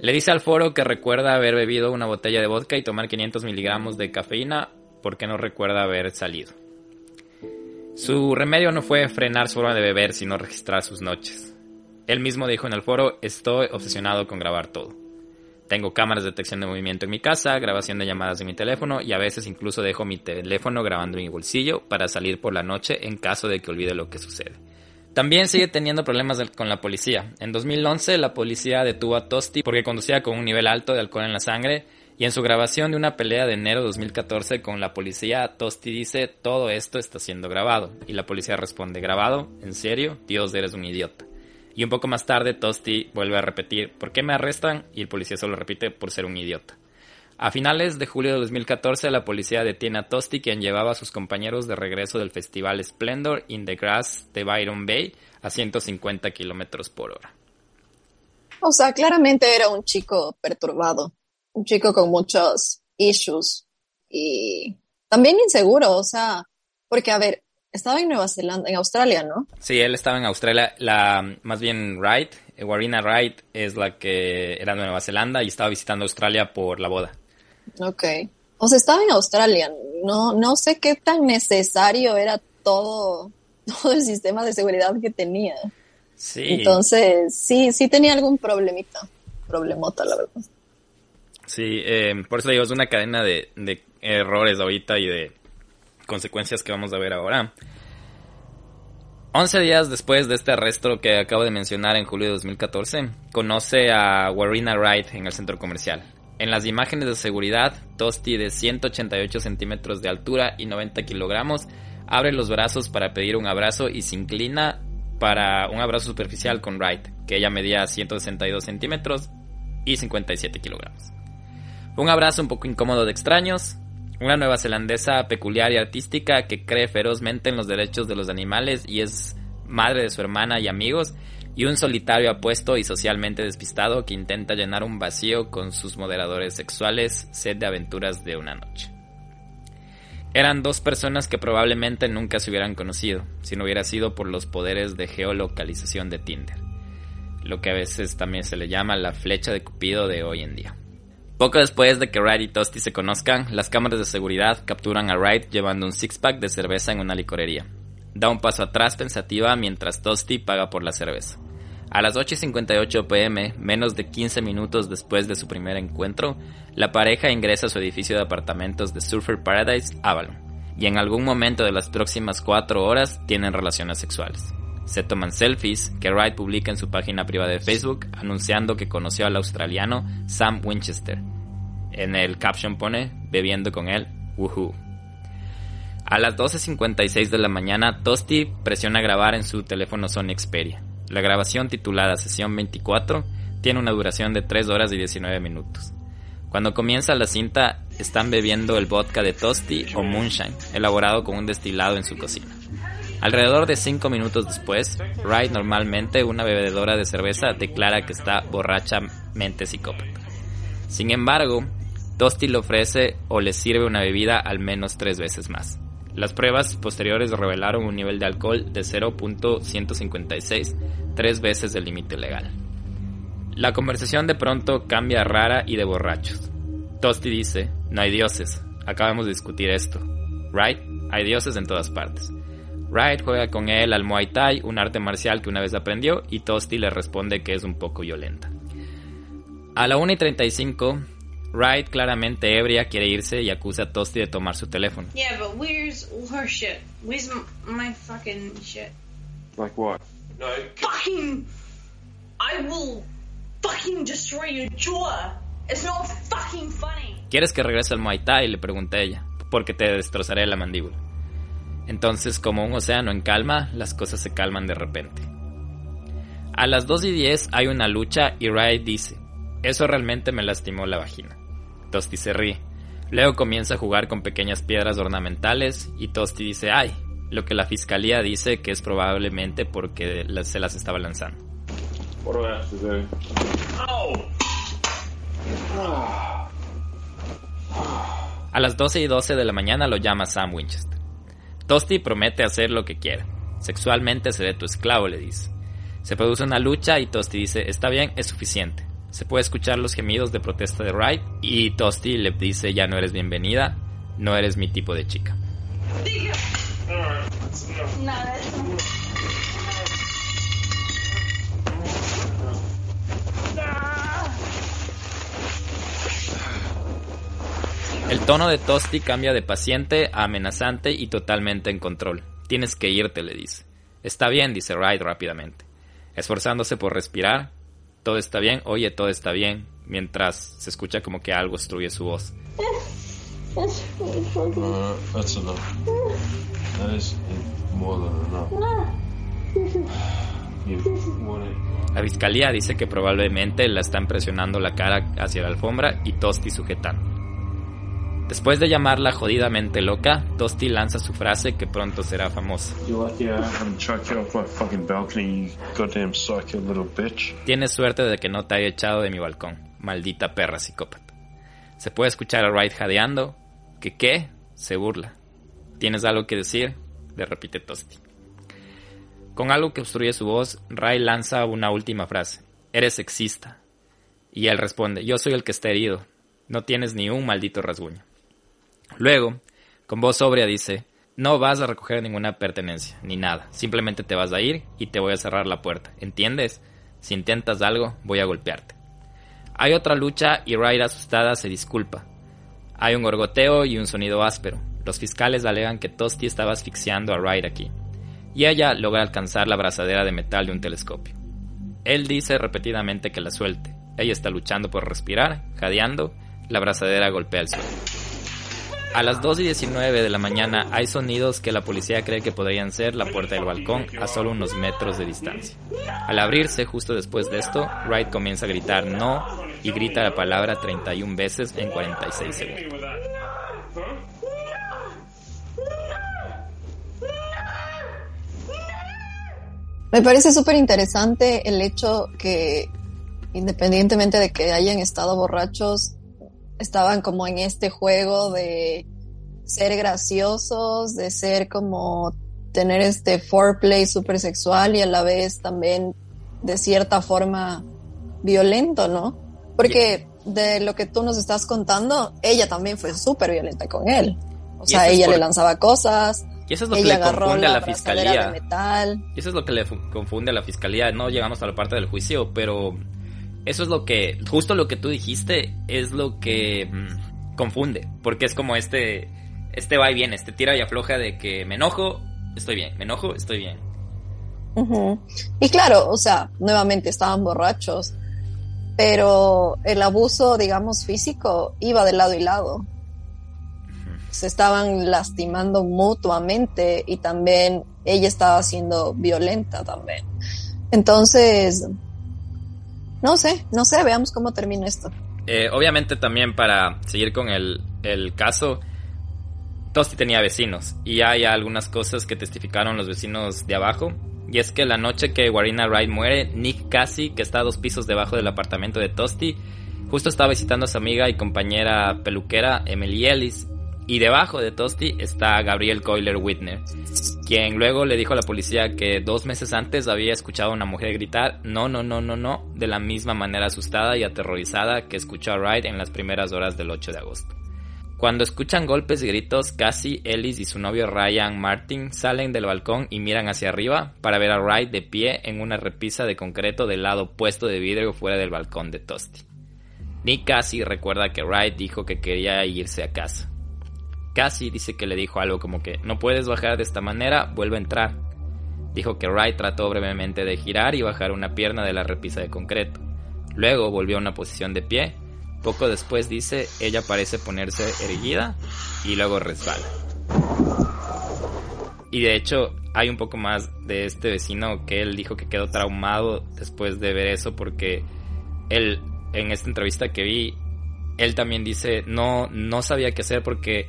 Le dice al foro que recuerda haber bebido una botella de vodka y tomar 500 miligramos de cafeína porque no recuerda haber salido. Su remedio no fue frenar su forma de beber, sino registrar sus noches. Él mismo dijo en el foro, estoy obsesionado con grabar todo. Tengo cámaras de detección de movimiento en mi casa, grabación de llamadas de mi teléfono y a veces incluso dejo mi teléfono grabando en mi bolsillo para salir por la noche en caso de que olvide lo que sucede. También sigue teniendo problemas con la policía. En 2011 la policía detuvo a Tosti porque conducía con un nivel alto de alcohol en la sangre y en su grabación de una pelea de enero de 2014 con la policía, Tosti dice todo esto está siendo grabado y la policía responde grabado, ¿en serio? Dios, eres un idiota. Y un poco más tarde, Tosti vuelve a repetir, ¿por qué me arrestan? Y el policía solo repite, por ser un idiota. A finales de julio de 2014, la policía detiene a Tosti, quien llevaba a sus compañeros de regreso del festival Splendor in the Grass de Byron Bay a 150 kilómetros por hora. O sea, claramente era un chico perturbado, un chico con muchos issues y también inseguro, o sea, porque a ver, estaba en Nueva Zelanda, en Australia, ¿no? Sí, él estaba en Australia. La, más bien Wright, eh, Warina Wright, es la que era de Nueva Zelanda y estaba visitando Australia por la boda. Ok. O sea, estaba en Australia. No, no sé qué tan necesario era todo, todo el sistema de seguridad que tenía. Sí. Entonces, sí, sí tenía algún problemita. Problemota, la verdad. Sí, eh, por eso digo, es una cadena de, de errores ahorita y de consecuencias que vamos a ver ahora. 11 días después de este arresto que acabo de mencionar en julio de 2014, conoce a Warina Wright en el centro comercial. En las imágenes de seguridad, Tosti de 188 centímetros de altura y 90 kilogramos abre los brazos para pedir un abrazo y se inclina para un abrazo superficial con Wright, que ella medía 162 centímetros y 57 kilogramos. Un abrazo un poco incómodo de extraños, una nueva zelandesa peculiar y artística que cree ferozmente en los derechos de los animales y es madre de su hermana y amigos, y un solitario apuesto y socialmente despistado que intenta llenar un vacío con sus moderadores sexuales, sed de aventuras de una noche. Eran dos personas que probablemente nunca se hubieran conocido, si no hubiera sido por los poderes de geolocalización de Tinder, lo que a veces también se le llama la flecha de Cupido de hoy en día. Poco después de que Wright y Tosti se conozcan, las cámaras de seguridad capturan a Wright llevando un six-pack de cerveza en una licorería. Da un paso atrás pensativa mientras Tosti paga por la cerveza. A las 8.58 pm, menos de 15 minutos después de su primer encuentro, la pareja ingresa a su edificio de apartamentos de Surfer Paradise, Avalon, y en algún momento de las próximas 4 horas tienen relaciones sexuales. Se toman selfies que Wright publica en su página privada de Facebook anunciando que conoció al australiano Sam Winchester. En el caption pone bebiendo con él, woohoo. A las 12.56 de la mañana, Tosti presiona grabar en su teléfono Sony Xperia. La grabación titulada Sesión 24 tiene una duración de 3 horas y 19 minutos. Cuando comienza la cinta, están bebiendo el vodka de Tosti o Moonshine, elaborado con un destilado en su cocina. Alrededor de 5 minutos después, Wright, normalmente una bebedora de cerveza, declara que está borrachamente psicópata. Sin embargo, Tosti le ofrece o le sirve una bebida al menos tres veces más. Las pruebas posteriores revelaron un nivel de alcohol de 0.156, tres veces el límite legal. La conversación de pronto cambia rara y de borrachos. Tosti dice, no hay dioses, acabamos de discutir esto. Right, hay dioses en todas partes. Wright juega con él al Muay Thai, un arte marcial que una vez aprendió, y Tosti le responde que es un poco violenta. A la 1 y 35, Wright, claramente ebria, quiere irse y acusa a Tosti de tomar su teléfono. Yeah, but where's her shit? Where's my fucking shit? Like what? No. Fucking. I will fucking destroy your jaw. It's not fucking funny. ¿Quieres que regrese al Muay Thai? Le pregunté a ella. Porque te destrozaré la mandíbula. Entonces, como un océano en calma, las cosas se calman de repente. A las 2 y 10 hay una lucha y Wright dice, eso realmente me lastimó la vagina. Tosti se ríe. Luego comienza a jugar con pequeñas piedras ornamentales y Tosti dice, ay, lo que la fiscalía dice que es probablemente porque se las estaba lanzando. A las 12 y 12 de la mañana lo llama Sam Winchester. Tosti promete hacer lo que quiera. Sexualmente seré tu esclavo, le dice. Se produce una lucha y Tosti dice, está bien, es suficiente. Se puede escuchar los gemidos de protesta de Wright y Tosti le dice, ya no eres bienvenida, no eres mi tipo de chica. El tono de Tosti cambia de paciente a amenazante y totalmente en control. Tienes que irte, le dice. Está bien, dice Wright rápidamente, esforzándose por respirar. Todo está bien, oye, todo está bien, mientras se escucha como que algo obstruye su voz. Uh, that's enough. That is more than enough. You want it. La fiscalía dice que probablemente la están presionando la cara hacia la alfombra y Tosti sujetando. Después de llamarla jodidamente loca, Tosti lanza su frase que pronto será famosa. Bitch. Tienes suerte de que no te haya echado de mi balcón, maldita perra psicópata. Se puede escuchar a Wright jadeando. ¿Que qué? Se burla. ¿Tienes algo que decir? Le repite Tosti. Con algo que obstruye su voz, Ray lanza una última frase. Eres sexista. Y él responde, yo soy el que está herido. No tienes ni un maldito rasguño. Luego, con voz sobria dice, no vas a recoger ninguna pertenencia, ni nada. Simplemente te vas a ir y te voy a cerrar la puerta. ¿Entiendes? Si intentas algo, voy a golpearte. Hay otra lucha y Wright asustada se disculpa. Hay un gorgoteo y un sonido áspero. Los fiscales alegan que Tosti estaba asfixiando a Wright aquí. Y ella logra alcanzar la abrazadera de metal de un telescopio. Él dice repetidamente que la suelte. Ella está luchando por respirar, jadeando, la abrazadera golpea el suelo. A las 2 y 19 de la mañana hay sonidos que la policía cree que podrían ser la puerta del balcón a solo unos metros de distancia. Al abrirse justo después de esto, Wright comienza a gritar no y grita la palabra 31 veces en 46 segundos. Me parece súper interesante el hecho que, independientemente de que hayan estado borrachos, estaban como en este juego de ser graciosos, de ser como tener este foreplay súper sexual y a la vez también de cierta forma violento, ¿no? Porque de lo que tú nos estás contando, ella también fue súper violenta con él. O sea, ella por- le lanzaba cosas, Y eso es lo que le confunde a la fiscalía. Y eso es lo que le fu- confunde a la fiscalía. No llegamos a la parte del juicio, pero eso es lo que, justo lo que tú dijiste, es lo que mm, confunde. Porque es como este, este va y viene, este tira y afloja de que me enojo, estoy bien, me enojo, estoy bien. Y claro, o sea, nuevamente estaban borrachos, pero el abuso, digamos, físico iba de lado y lado. Se estaban lastimando mutuamente y también ella estaba siendo violenta también. Entonces, no sé, no sé, veamos cómo termina esto. Eh, obviamente también para seguir con el, el caso, Tosti tenía vecinos y hay algunas cosas que testificaron los vecinos de abajo. Y es que la noche que Warina Wright muere, Nick Cassie, que está a dos pisos debajo del apartamento de Tosti, justo estaba visitando a su amiga y compañera peluquera Emily Ellis. Y debajo de Tosti está Gabriel Coiler Whitner, quien luego le dijo a la policía que dos meses antes había escuchado a una mujer gritar no, no, no, no, no, de la misma manera asustada y aterrorizada que escuchó a Wright en las primeras horas del 8 de agosto. Cuando escuchan golpes y gritos, Cassie, Ellis y su novio Ryan Martin salen del balcón y miran hacia arriba para ver a Wright de pie en una repisa de concreto del lado opuesto de vidrio fuera del balcón de Tosti. Nick Cassie recuerda que Wright dijo que quería irse a casa. Cassie dice que le dijo algo como que no puedes bajar de esta manera, vuelve a entrar. Dijo que Wright trató brevemente de girar y bajar una pierna de la repisa de concreto. Luego volvió a una posición de pie. Poco después dice, ella parece ponerse erguida y luego resbala. Y de hecho hay un poco más de este vecino que él dijo que quedó traumado después de ver eso porque él en esta entrevista que vi, él también dice, no, no sabía qué hacer porque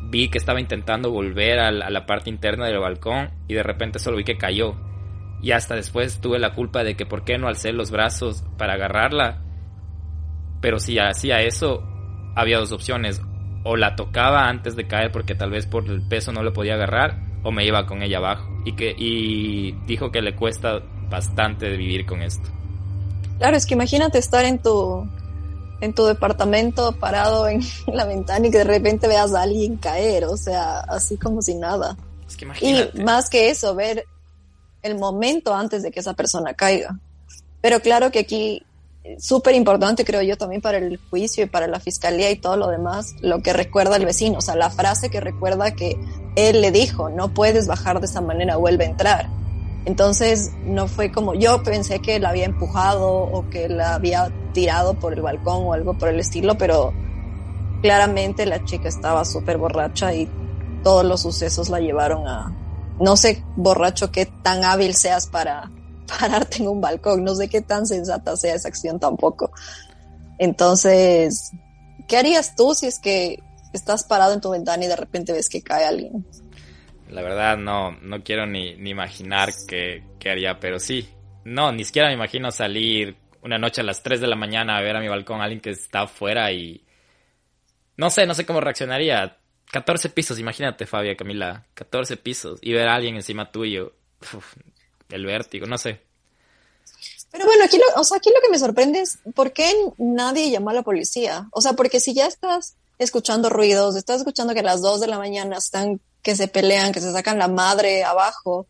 vi que estaba intentando volver a la, parte interna del balcón y de repente solo vi que cayó. Y hasta después tuve la culpa de que por qué no alcé los brazos para agarrarla. Pero si hacía eso, había dos opciones. O la tocaba antes de caer porque tal vez por el peso no lo podía agarrar, o me iba con ella abajo. Y, que, y dijo que le cuesta bastante vivir con esto. Claro, es que imagínate estar en tu en tu departamento parado en la ventana y que de repente veas a alguien caer, o sea, así como si nada. Es que Y más que eso, ver el momento antes de que esa persona caiga. Pero claro que aquí, súper importante creo yo también para el juicio y para la fiscalía y todo lo demás, lo que recuerda el vecino, o sea, la frase que recuerda que él le dijo, no puedes bajar de esa manera, vuelve a entrar. Entonces no fue como yo pensé que la había empujado o que la había tirado por el balcón o algo por el estilo, pero claramente la chica estaba súper borracha y todos los sucesos la llevaron a, no sé, borracho, qué tan hábil seas para pararte en un balcón, no sé qué tan sensata sea esa acción tampoco. Entonces, ¿qué harías tú si es que estás parado en tu ventana y de repente ves que cae alguien? La verdad no, no quiero ni, ni imaginar qué, qué haría, pero sí. No, ni siquiera me imagino salir una noche a las 3 de la mañana a ver a mi balcón a alguien que está afuera y... No sé, no sé cómo reaccionaría. 14 pisos, imagínate Fabia, Camila. 14 pisos y ver a alguien encima tuyo. Uf, el vértigo, no sé. Pero bueno, aquí lo, o sea, aquí lo que me sorprende es por qué nadie llamó a la policía. O sea, porque si ya estás escuchando ruidos, estás escuchando que a las 2 de la mañana están que se pelean, que se sacan la madre abajo,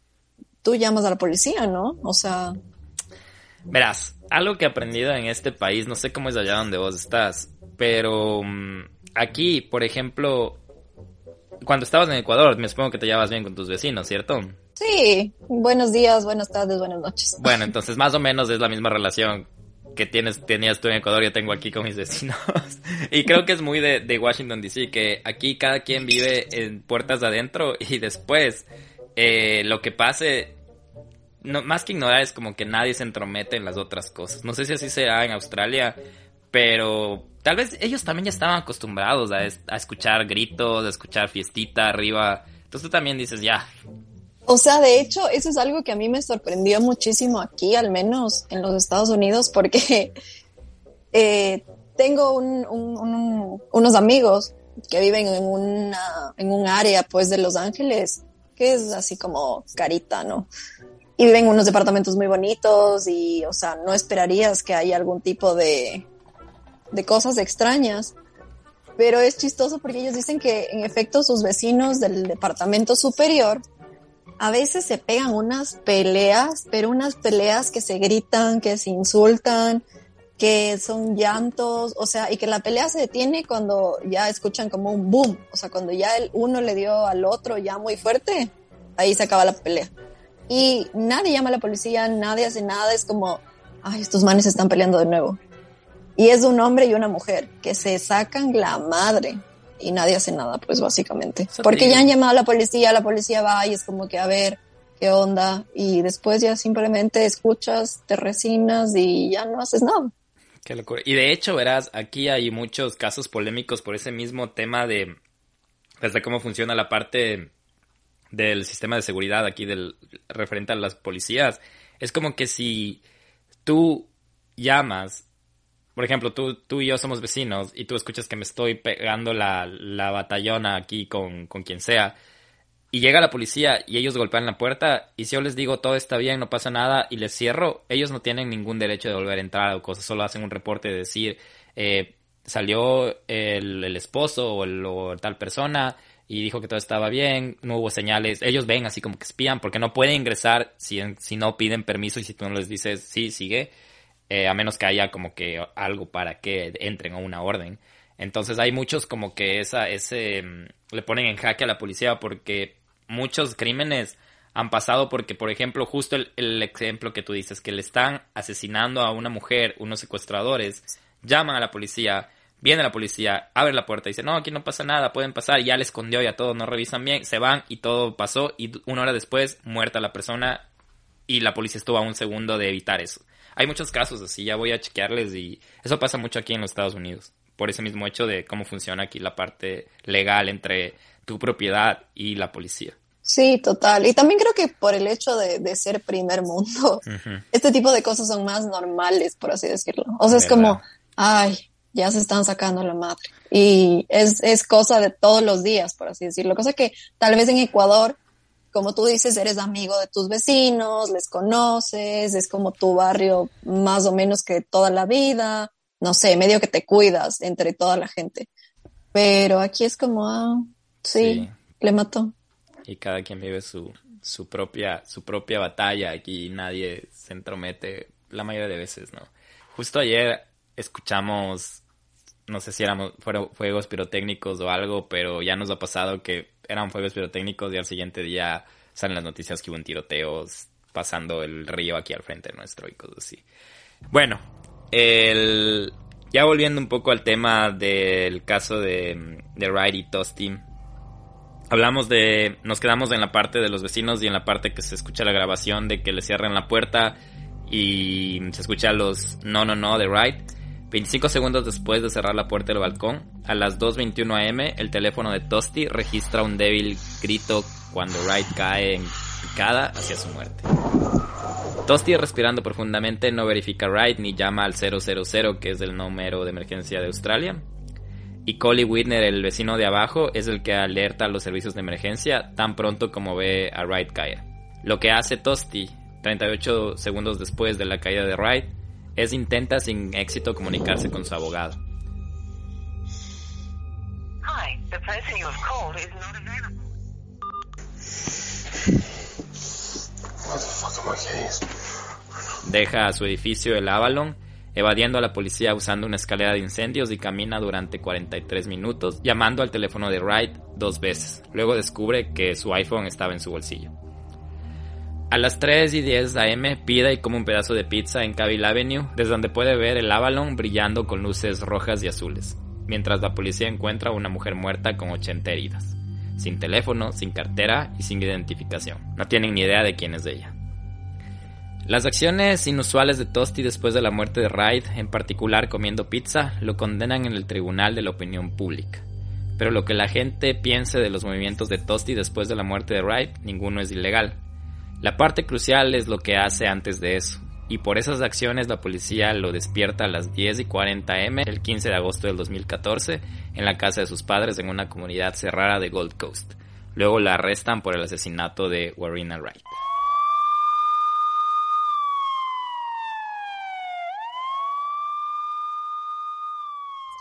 tú llamas a la policía, ¿no? O sea, Verás, algo que he aprendido en este país, no sé cómo es allá donde vos estás, pero mm, aquí, por ejemplo, cuando estabas en Ecuador, me supongo que te llevas bien con tus vecinos, ¿cierto? sí, buenos días, buenas tardes, buenas noches. Bueno, entonces más o menos es la misma relación que tienes, tenías tú en Ecuador, yo tengo aquí con mis vecinos. y creo que es muy de, de Washington DC, que aquí cada quien vive en puertas de adentro y después eh, lo que pase, no, más que ignorar es como que nadie se entromete en las otras cosas. No sé si así será en Australia, pero tal vez ellos también ya estaban acostumbrados a, es- a escuchar gritos, a escuchar fiestita arriba. Entonces tú también dices, ya, O sea, de hecho, eso es algo que a mí me sorprendió muchísimo aquí, al menos en los Estados Unidos, porque eh, tengo un- un- un- unos amigos que viven en, una, un área, pues, de Los Ángeles, que es así como carita, ¿no? Y viven en unos departamentos muy bonitos y, o sea, no esperarías que haya algún tipo de cosas extrañas. Pero es chistoso porque ellos dicen que, en efecto, sus vecinos del departamento superior a veces se pegan unas peleas, pero unas peleas que se gritan, que se insultan, que son llantos, o sea, y que la pelea se detiene cuando ya escuchan como un boom, o sea, cuando ya el uno le dio al otro ya muy fuerte, ahí se acaba la pelea. Y nadie llama a la policía, nadie hace nada, es como, ay, estos manes están peleando de nuevo. Y es un hombre y una mujer que se sacan la madre y nadie hace nada, pues básicamente. Porque ya han llamado a la policía, la policía va y es como que a ver qué onda y después ya simplemente escuchas, te resignas y ya no haces nada. Qué locura. Y de hecho, verás, aquí hay muchos casos polémicos por ese mismo tema de desde cómo funciona la parte del sistema de seguridad aquí del referente a las policías. Es como que si tú llamas, por ejemplo, tú, tú y yo somos vecinos y tú escuchas que me estoy pegando la, la batallona aquí con, con quien sea, y llega la policía y ellos golpean la puerta y si yo les digo todo está bien, no pasa nada y les cierro, ellos no tienen ningún derecho de volver a entrar o cosas, solo hacen un reporte de decir eh, salió el, el esposo o, el, tal persona y dijo que todo estaba bien, no hubo señales, ellos ven así como que espían porque no pueden ingresar si, si no piden permiso y si tú no les dices sí, sigue, eh, a menos que haya como que algo para que entren a una orden. Entonces hay muchos como que esa, ese, mm, le ponen en jaque a la policía porque muchos crímenes han pasado porque, por ejemplo, justo el, el ejemplo que tú dices, que le están asesinando a una mujer, unos secuestradores, llaman a la policía, viene la policía, abre la puerta y dice, no, aquí no pasa nada, pueden pasar, ya le escondió, ya todo, no revisan bien, se van y todo pasó y una hora después muerta la persona y la policía estuvo a un segundo de evitar eso. Hay muchos casos así, ya voy a chequearles y eso pasa mucho aquí en los Estados Unidos, por ese mismo hecho de cómo funciona aquí la parte legal entre tu propiedad y la policía. Sí, total. Y también creo que por el hecho de, de ser primer mundo, este tipo de cosas son más normales, por así decirlo. O sea, es como, ay, ya se están sacando la madre. Y es, es cosa de todos los días, por así decirlo. Cosa que tal vez en Ecuador, como tú dices, eres amigo de tus vecinos, les conoces, es como tu barrio más o menos que toda la vida. No sé, medio que te cuidas entre toda la gente. Pero aquí es como, ah, sí, Sí. le mató. y cada quien vive su, su propia, su propia batalla. Aquí nadie se entromete la mayoría de veces, ¿no? Justo ayer escuchamos, no sé si eran fueron fuegos pirotécnicos o algo, pero ya nos ha pasado que eran fuegos pirotécnicos y al siguiente día salen las noticias que hubo un tiroteos pasando el río aquí al frente nuestro y cosas así. Bueno, el, ya volviendo un poco al tema del caso de, de Wright y Tosti, hablamos de, nos quedamos en la parte de los vecinos y en la parte que se escucha la grabación de que le cierran la puerta y se escucha los no, no, no de Wright. 25 segundos después de cerrar la puerta del balcón, a las 2.21 am, el teléfono de Tosti registra un débil grito cuando Wright cae en picada hacia su muerte. Tosti, respirando profundamente, no verifica Wright ni llama al 000, que es el número de emergencia de Australia. Y Collie Whitner, el vecino de abajo, es el que alerta a los servicios de emergencia tan pronto como ve a Wright caer. Lo que hace Tosti, 38 segundos después de la caída de Wright, es intenta sin éxito comunicarse con su abogado. Hi, the person you have called is not available. What the fuck am I getting? Deja a su edificio el Avalon, evadiendo a la policía usando una escalera de incendios y camina durante 43 minutos, llamando al teléfono de Wright dos veces. Luego descubre que su iPhone estaba en su bolsillo. A las 3 y 10 am pide y come un pedazo de pizza en Cavill Avenue, desde donde puede ver el Avalon brillando con luces rojas y azules, mientras la policía encuentra a una mujer muerta con 80 heridas, sin teléfono, sin cartera y sin identificación. No tienen ni idea de quién es ella. Las acciones inusuales de Tosti después de la muerte de Wright, en particular comiendo pizza, lo condenan en el tribunal de la opinión pública. Pero lo que la gente piense de los movimientos de Tosti después de la muerte de Wright, ninguno es ilegal. La parte crucial es lo que hace antes de eso, y por esas acciones la policía lo despierta a las 10 y 40 m el 15 de agosto del 2014 en la casa de sus padres en una comunidad cerrada de Gold Coast. Luego la arrestan por el asesinato de Warina Wright.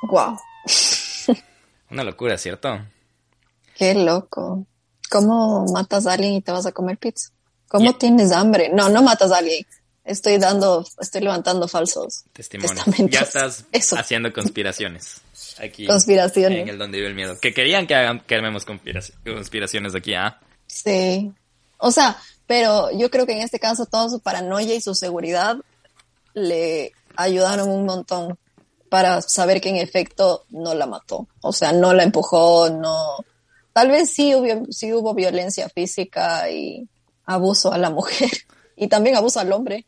Wow. Una locura, ¿cierto? Qué loco. ¿Cómo matas a alguien y te vas a comer pizza? ¿Cómo tienes hambre? No, no matas a alguien. Estoy dando, estoy levantando falsos Testimonios. Ya estás Eso. haciendo conspiraciones. Aquí. Conspiraciones. En el donde vive el miedo. Que querían que, hagan, que armemos conspiraci- conspiraciones aquí, ¿ah? Sí. O sea, pero yo creo que en este caso toda su paranoia y su seguridad le ayudaron un montón para saber que en efecto no la mató. O sea, no la empujó, no. Tal vez sí hubo, sí hubo violencia física y abuso a la mujer y también abuso al hombre,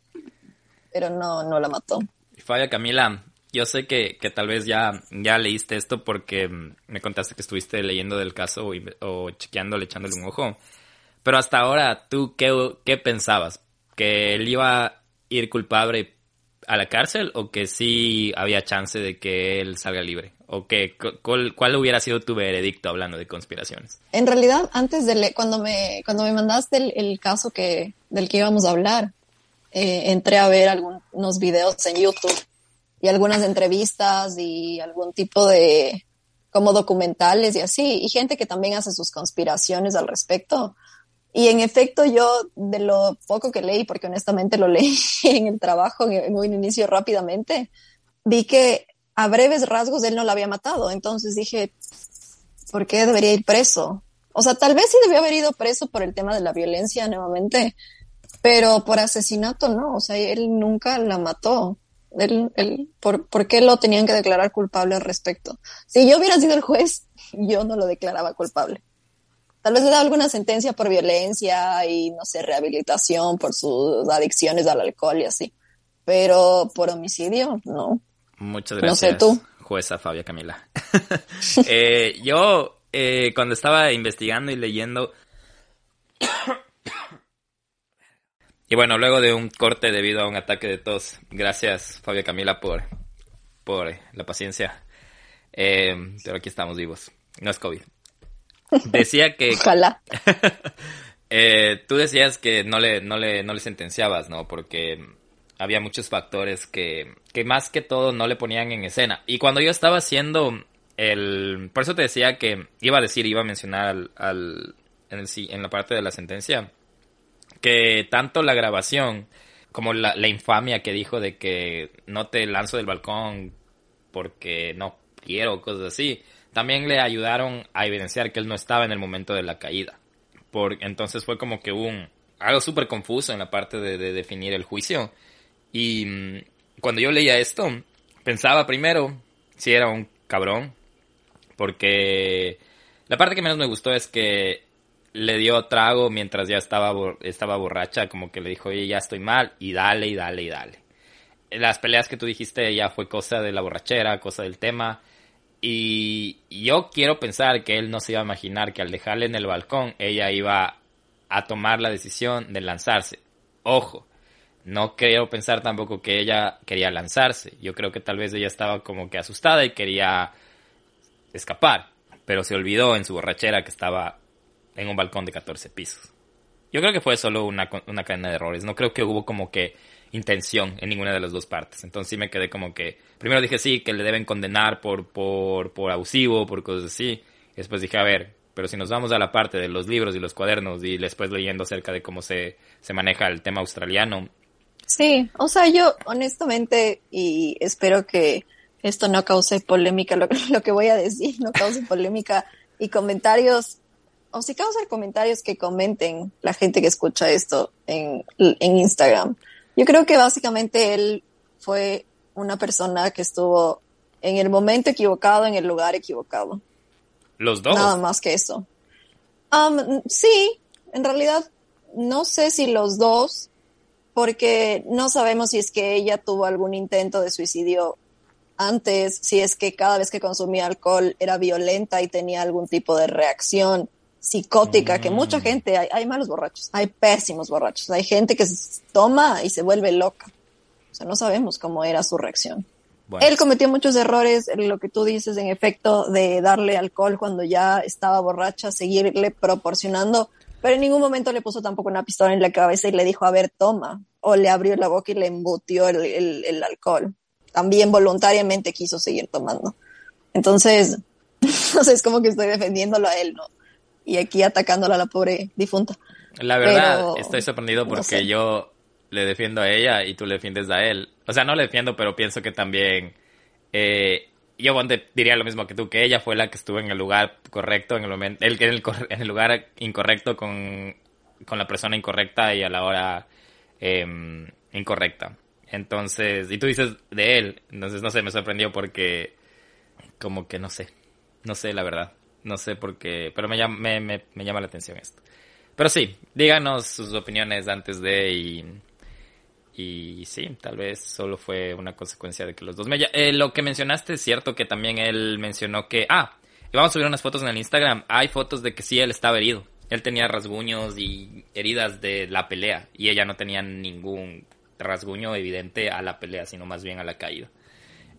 pero no, no la mató. Fabia Camila, yo sé que, que tal vez ya, ya leíste esto porque mm, me contaste que estuviste leyendo del caso o, o chequeándole, echándole un ojo. Pero hasta ahora, ¿tú qué, qué pensabas? ¿Que él iba a ir culpable a la cárcel o que sí había chance de que él salga libre? ¿O que, cu- cuál, cuál hubiera sido tu veredicto hablando de conspiraciones? En realidad, antes de cuando me cuando me mandaste el, el caso que del que íbamos a hablar, eh, entré a ver algunos videos en YouTube y algunas entrevistas y algún tipo de como documentales y así, y gente que también hace sus conspiraciones al respecto. Y en efecto, yo de lo poco que leí, porque honestamente lo leí en el trabajo en, un inicio rápidamente, vi que a breves rasgos él no la había matado. Entonces dije, ¿por qué debería ir preso? O sea, tal vez sí debió haber ido preso por el tema de la violencia nuevamente, pero por asesinato no, o sea, él nunca la mató. Él, él, ¿por, ¿Por qué lo tenían que declarar culpable al respecto? Si yo hubiera sido el juez, yo no lo declaraba culpable. Tal vez le da alguna sentencia por violencia y, no sé, rehabilitación por sus adicciones al alcohol y así. Pero por homicidio, no. Muchas No gracias, sé, tú. jueza Fabia Camila. Eh, yo, eh, cuando estaba investigando y leyendo... y bueno, luego de un corte debido a un ataque de tos, gracias Fabia Camila por, por la paciencia. Eh, pero aquí estamos vivos. No es COVID. Decía que... Ojalá. Eh, tú decías que no le, no le, no le sentenciabas, ¿no? Porque había muchos factores que, que más que todo no le ponían en escena. Y cuando yo estaba haciendo el... Por eso te decía que iba a decir, iba a mencionar al, al, en, el, en la parte de la sentencia que tanto la grabación como la, la infamia que dijo de que no te lanzo del balcón porque no quiero, cosas así, también le ayudaron a evidenciar que él no estaba en el momento de la caída. Por, entonces fue como que un algo súper confuso en la parte de, de definir el juicio. Y mm, cuando yo leía esto, pensaba primero si era un cabrón, porque la parte que menos me gustó es que le dio trago mientras ya estaba, estaba borracha, como que le dijo, oye, ya estoy mal, y dale, y dale, y dale. Las peleas que tú dijiste ya fue cosa de la borrachera, cosa del tema, y yo quiero pensar que él no se iba a imaginar que al dejarle en el balcón, ella iba a tomar la decisión de lanzarse. Ojo, no quiero pensar tampoco que ella quería lanzarse. Yo creo que tal vez ella estaba como que asustada y quería escapar, pero se olvidó en su borrachera que estaba en un balcón de 14 pisos. Yo creo que fue solo una, una cadena de errores. No creo que hubo como que intención en ninguna de las dos partes. Entonces sí me quedé como que... Primero dije sí, que le deben condenar por, por, por abusivo, por cosas así. Después dije, a ver, pero si nos vamos a la parte de los libros y los cuadernos y después leyendo acerca de cómo se, se maneja el tema australiano, Sí, o sea, yo honestamente, y espero que esto no cause polémica, lo, lo que voy a decir no cause polémica y comentarios, o si causa comentarios que comenten la gente que escucha esto en, en Instagram. Yo creo que básicamente él fue una persona que estuvo en el momento equivocado, en el lugar equivocado. los dos. Nada más que eso. Um, sí, en realidad no sé si los dos, porque no sabemos si es que ella tuvo algún intento de suicidio antes, si es que cada vez que consumía alcohol era violenta y tenía algún tipo de reacción psicótica, que mucha gente, hay, hay malos borrachos, hay pésimos borrachos, hay gente que s- toma y se vuelve loca. O sea, no sabemos cómo era su reacción. Bueno, Él cometió muchos errores, lo que tú dices, en efecto, de darle alcohol cuando ya estaba borracha, seguirle proporcionando, pero en ningún momento le puso tampoco una pistola en la cabeza y le dijo, a ver, toma, o le abrió la boca y le embutió el, el- el alcohol. También voluntariamente quiso seguir tomando. Entonces, no sé, es como que estoy defendiéndolo a él, ¿no? Y aquí atacándola a la pobre difunta. La verdad, Pero, estoy sorprendido no porque sé. yo le defiendo a ella y tú le defiendes a él. O sea, no le defiendo, pero pienso que también... eh, yo diría lo mismo que tú, que ella fue la que estuvo en el lugar correcto, en el momento, el, en, el, en el lugar incorrecto con, con la persona incorrecta y a la hora em, incorrecta. Entonces, y tú dices de él, entonces no sé, me sorprendió porque como que no sé, no sé la verdad, no sé por qué, pero me llama, me, me, me llama la atención esto. Pero sí, díganos sus opiniones antes de y, y sí, tal vez solo fue una consecuencia de que los dos me... Eh, lo que mencionaste es cierto que también él mencionó que... Ah, vamos a subir unas fotos en el Instagram. Hay fotos de que sí, él estaba herido. Él tenía rasguños y heridas de la pelea y ella no tenía ningún rasguño evidente a la pelea, sino más bien a la caída.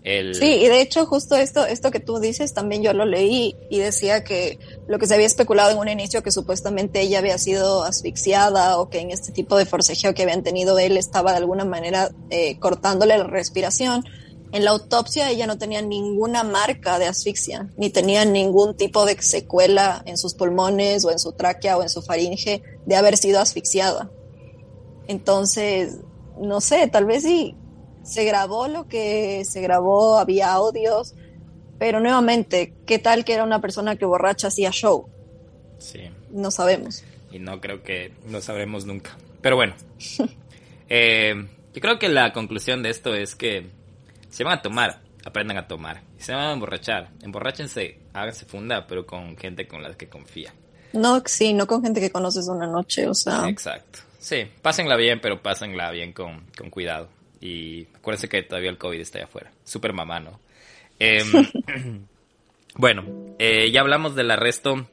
Sí, y de hecho justo esto, esto que tú dices también yo lo leí y decía que lo que se había especulado en un inicio que supuestamente ella había sido asfixiada o que en este tipo de forcejeo que habían tenido él estaba de alguna manera eh, cortándole la respiración. En la autopsia ella no tenía ninguna marca de asfixia, ni tenía ningún tipo de secuela en sus pulmones o en su tráquea o en su faringe de haber sido asfixiada. Entonces, no sé, tal vez sí se grabó lo que se grabó, había audios, pero nuevamente, ¿qué tal que era una persona que borracha hacía show? Sí. No sabemos. y no creo que lo sabremos nunca. Pero bueno, eh, yo creo que la conclusión de esto es que si van a tomar, aprendan a tomar. Se van a emborrachar, emborráchense, háganse funda, pero con gente con la que confía. No, sí, no con gente que conoces una noche, o sea, Exacto. Sí, pásenla bien, pero pásenla bien con, con cuidado. Y acuérdense que todavía el COVID está allá afuera. Super mamá, ¿no? Em, bueno, eh, ya hablamos del arresto.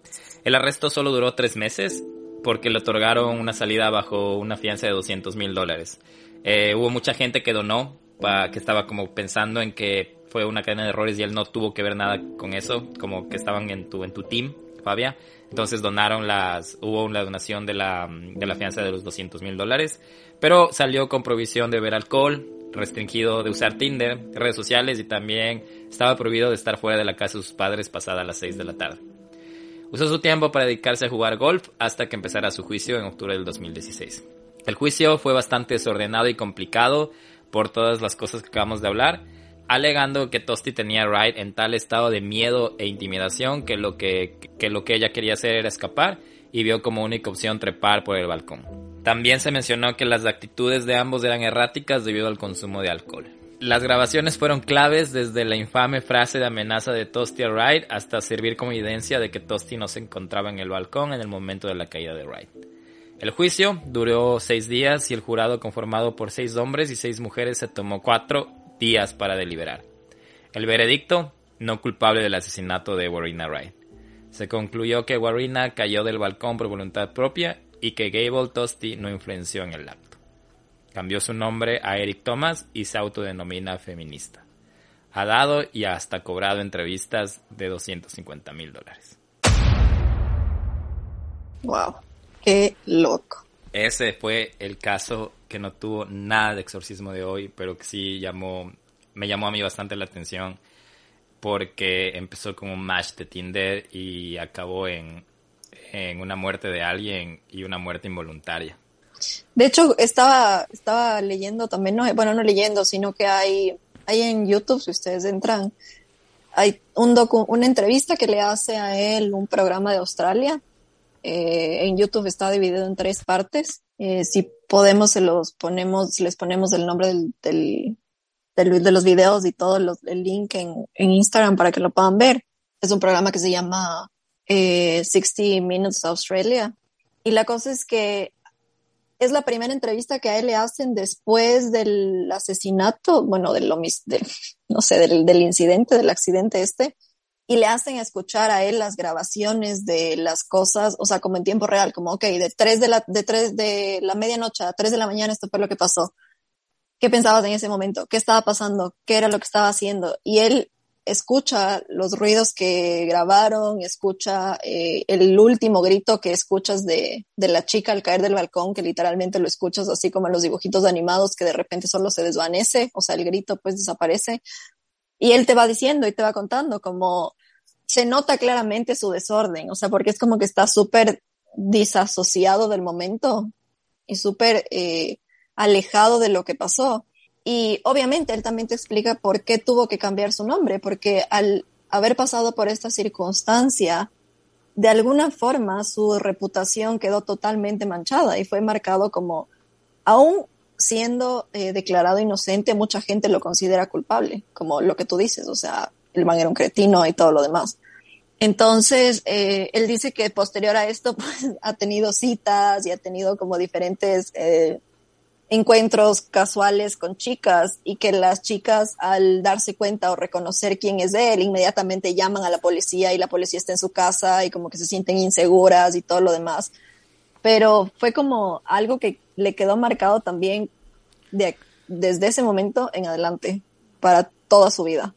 El arresto solo duró tres meses porque le otorgaron una salida bajo una fianza de 200 mil dólares. Eh, hubo mucha gente que donó, pa- que estaba como pensando en que fue una cadena de errores y él no tuvo que ver nada con eso, como que estaban en tu, en tu team, Fabia. Entonces donaron las, hubo una donación de la, de la fianza de los 200 mil dólares, pero salió con provisión de beber alcohol, restringido de usar Tinder, redes sociales y también estaba prohibido de estar fuera de la casa de sus padres pasada las 6 de la tarde. Usó su tiempo para dedicarse a jugar golf hasta que empezara su juicio en octubre del 2016. El juicio fue bastante desordenado y complicado por todas las cosas que acabamos de hablar, alegando que Tosti tenía a Wright en tal estado de miedo e intimidación que lo que, que lo que ella quería hacer era escapar y vio como única opción trepar por el balcón. También se mencionó que las actitudes de ambos eran erráticas debido al consumo de alcohol. Las grabaciones fueron claves desde la infame frase de amenaza de Tosti a Wright hasta servir como evidencia de que Tosti no se encontraba en el balcón en el momento de la caída de Wright. El juicio duró seis días y el jurado conformado por seis hombres y seis mujeres se tomó cuatro días para deliberar. El veredicto, no culpable del asesinato de Warina Wright. Se concluyó que Warina cayó del balcón por voluntad propia y que Gable Tosti no influenció en el acto. Cambió su nombre a Eric Thomas y se autodenomina feminista. Ha dado y hasta cobrado entrevistas de 250 mil dólares. Wow, qué loco. Ese fue el caso que no tuvo nada de exorcismo de hoy, pero que sí llamó, me llamó a mí bastante la atención porque empezó como un match de Tinder y acabó en, en una muerte de alguien y una muerte involuntaria. De hecho, estaba, estaba leyendo también, no, bueno, no leyendo, sino que hay, hay en YouTube, si ustedes entran, hay un docu, una entrevista que le hace a él un programa de Australia. Eh, en YouTube está dividido en tres partes. Eh, si podemos, se los ponemos, les ponemos el nombre del, del, del- de los videos y todo los- el link en, en Instagram para que lo puedan ver. Es un programa que se llama eh, 60 Minutes Australia. Y la cosa es que es la primera entrevista que a él le hacen después del asesinato, bueno, del, del no sé, del, del incidente, del accidente este, y le hacen escuchar a él las grabaciones de las cosas, o sea, como en tiempo real, como, ok, de tres de la, de tres de la medianoche a tres de la mañana esto fue lo que pasó. ¿Qué pensabas en ese momento? ¿Qué estaba pasando? ¿Qué era lo que estaba haciendo? Y él escucha los ruidos que grabaron, escucha eh, el último grito que escuchas de, de la chica al caer del balcón, que literalmente lo escuchas así como en los dibujitos animados, que de repente solo se desvanece, o sea, el grito pues desaparece. Y él te va diciendo y te va contando como se nota claramente su desorden, o sea, porque es como que está súper disasociado del momento y súper eh, alejado de lo que pasó. Y obviamente él también te explica por qué tuvo que cambiar su nombre, porque al haber pasado por esta circunstancia, de alguna forma su reputación quedó totalmente manchada y fue marcado como, aún siendo eh, declarado inocente, mucha gente lo considera culpable, como lo que tú dices, o sea, el man era un cretino y todo lo demás. Entonces, eh, él dice que posterior a esto, pues, ha tenido citas y ha tenido como diferentes eh, encuentros casuales con chicas y que las chicas al darse cuenta o reconocer quién es él, inmediatamente llaman a la policía y la policía está en su casa y como que se sienten inseguras y todo lo demás. Pero fue como algo que le quedó marcado también de, desde ese momento en adelante para toda su vida.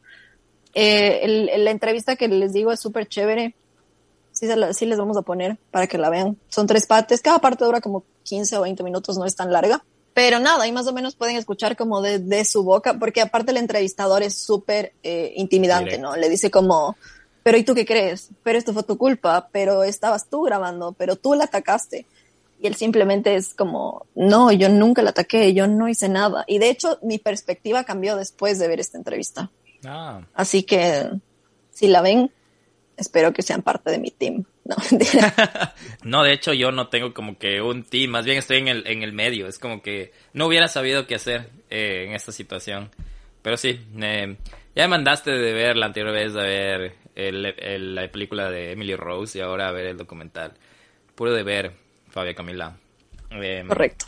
Eh, el- el- la entrevista que les digo es súper chévere. Sí, se la- sí les vamos a poner para que la vean. Son tres partes. Cada parte dura como 15 o 20 minutos, no es tan larga. Pero nada, ahí más o menos pueden escuchar como de, de su boca, porque aparte el entrevistador es súper eh, intimidante, Directo. ¿no? Le dice como, pero ¿y tú qué crees? Pero esto fue tu culpa, pero estabas tú grabando, pero tú la atacaste. Y él simplemente es como, no, yo nunca la ataqué, yo no hice nada. Y de hecho, mi perspectiva cambió después de ver esta entrevista. Ah, Así que, si la ven, espero que sean parte de mi team. No, de hecho yo no tengo como que un team, más bien estoy en el, en el medio, es como que no hubiera sabido qué hacer eh, en esta situación. Pero sí, eh, ya me mandaste de ver la anterior vez a ver el- el- la película de Emily Rose y ahora a ver el documental. Puro de ver, Fabia Camila. Eh, Correcto.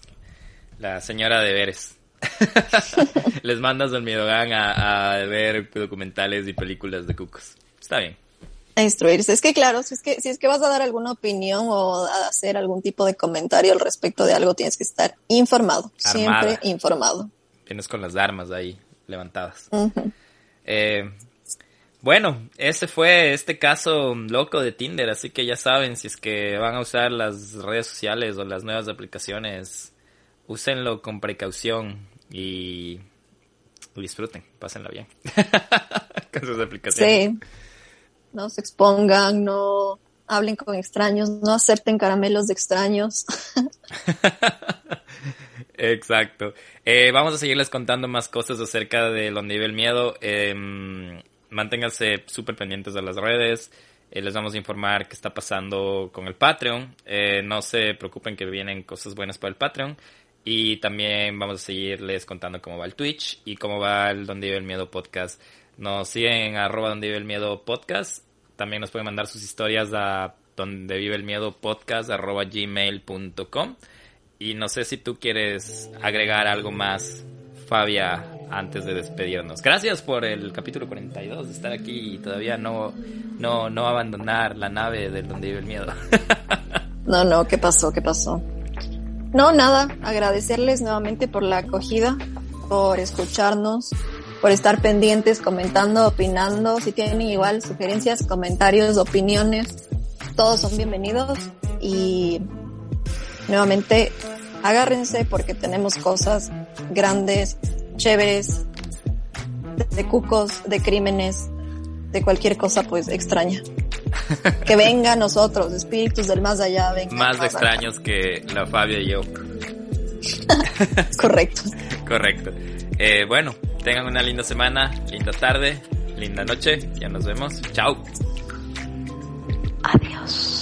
La señora de veres. Les mandas al Miedogan a, a ver documentales y películas de cucos. Está bien. A instruirse. Es que claro, si es que, si es que vas a dar alguna opinión o a hacer algún tipo de comentario al respecto de algo, tienes que estar informado. Armada. Siempre informado. Tienes con las armas ahí levantadas. Eh, bueno, ese fue este caso loco de Tinder, así que ya saben, si es que van a usar las redes sociales o las nuevas aplicaciones, úsenlo con precaución y disfruten, pásenla bien con sus aplicaciones. Sí. No se expongan, no, hablen con extraños, no acepten caramelos de extraños. Exacto. Eh, vamos a seguirles contando más cosas acerca de donde vive el miedo. Em, manténganse súper pendientes de las redes. Eh, les vamos a informar qué está pasando con el Patreon. Eh, no se preocupen que vienen cosas buenas para el Patreon. Y también vamos a seguirles contando cómo va el Twitch y cómo va el Donde Vive el Miedo podcast. Nos siguen en arroba Donde Vive el Miedo podcast. También nos pueden mandar sus historias a donde vive el miedo podcast arroba gmail.com. Y no sé si tú quieres agregar algo más, Fabia, antes de despedirnos. Gracias por el capítulo 42, de estar aquí y todavía no, no, no abandonar la nave de donde vive el miedo. no, no, ¿qué pasó? ¿Qué pasó? No, nada, agradecerles nuevamente por la acogida, por escucharnos, por estar pendientes, comentando, opinando. Si tienen igual sugerencias, comentarios, opiniones, todos son bienvenidos y nuevamente agárrense porque tenemos cosas grandes, chéveres, de cucos, de crímenes, de cualquier cosa pues extraña. Que venga nosotros, espíritus del más allá, vengan. Más, extraños que la Fabia y yo. Correcto. Correcto. Eh, bueno, tengan una linda semana, linda tarde, linda noche. Ya nos vemos. Chao. Adiós.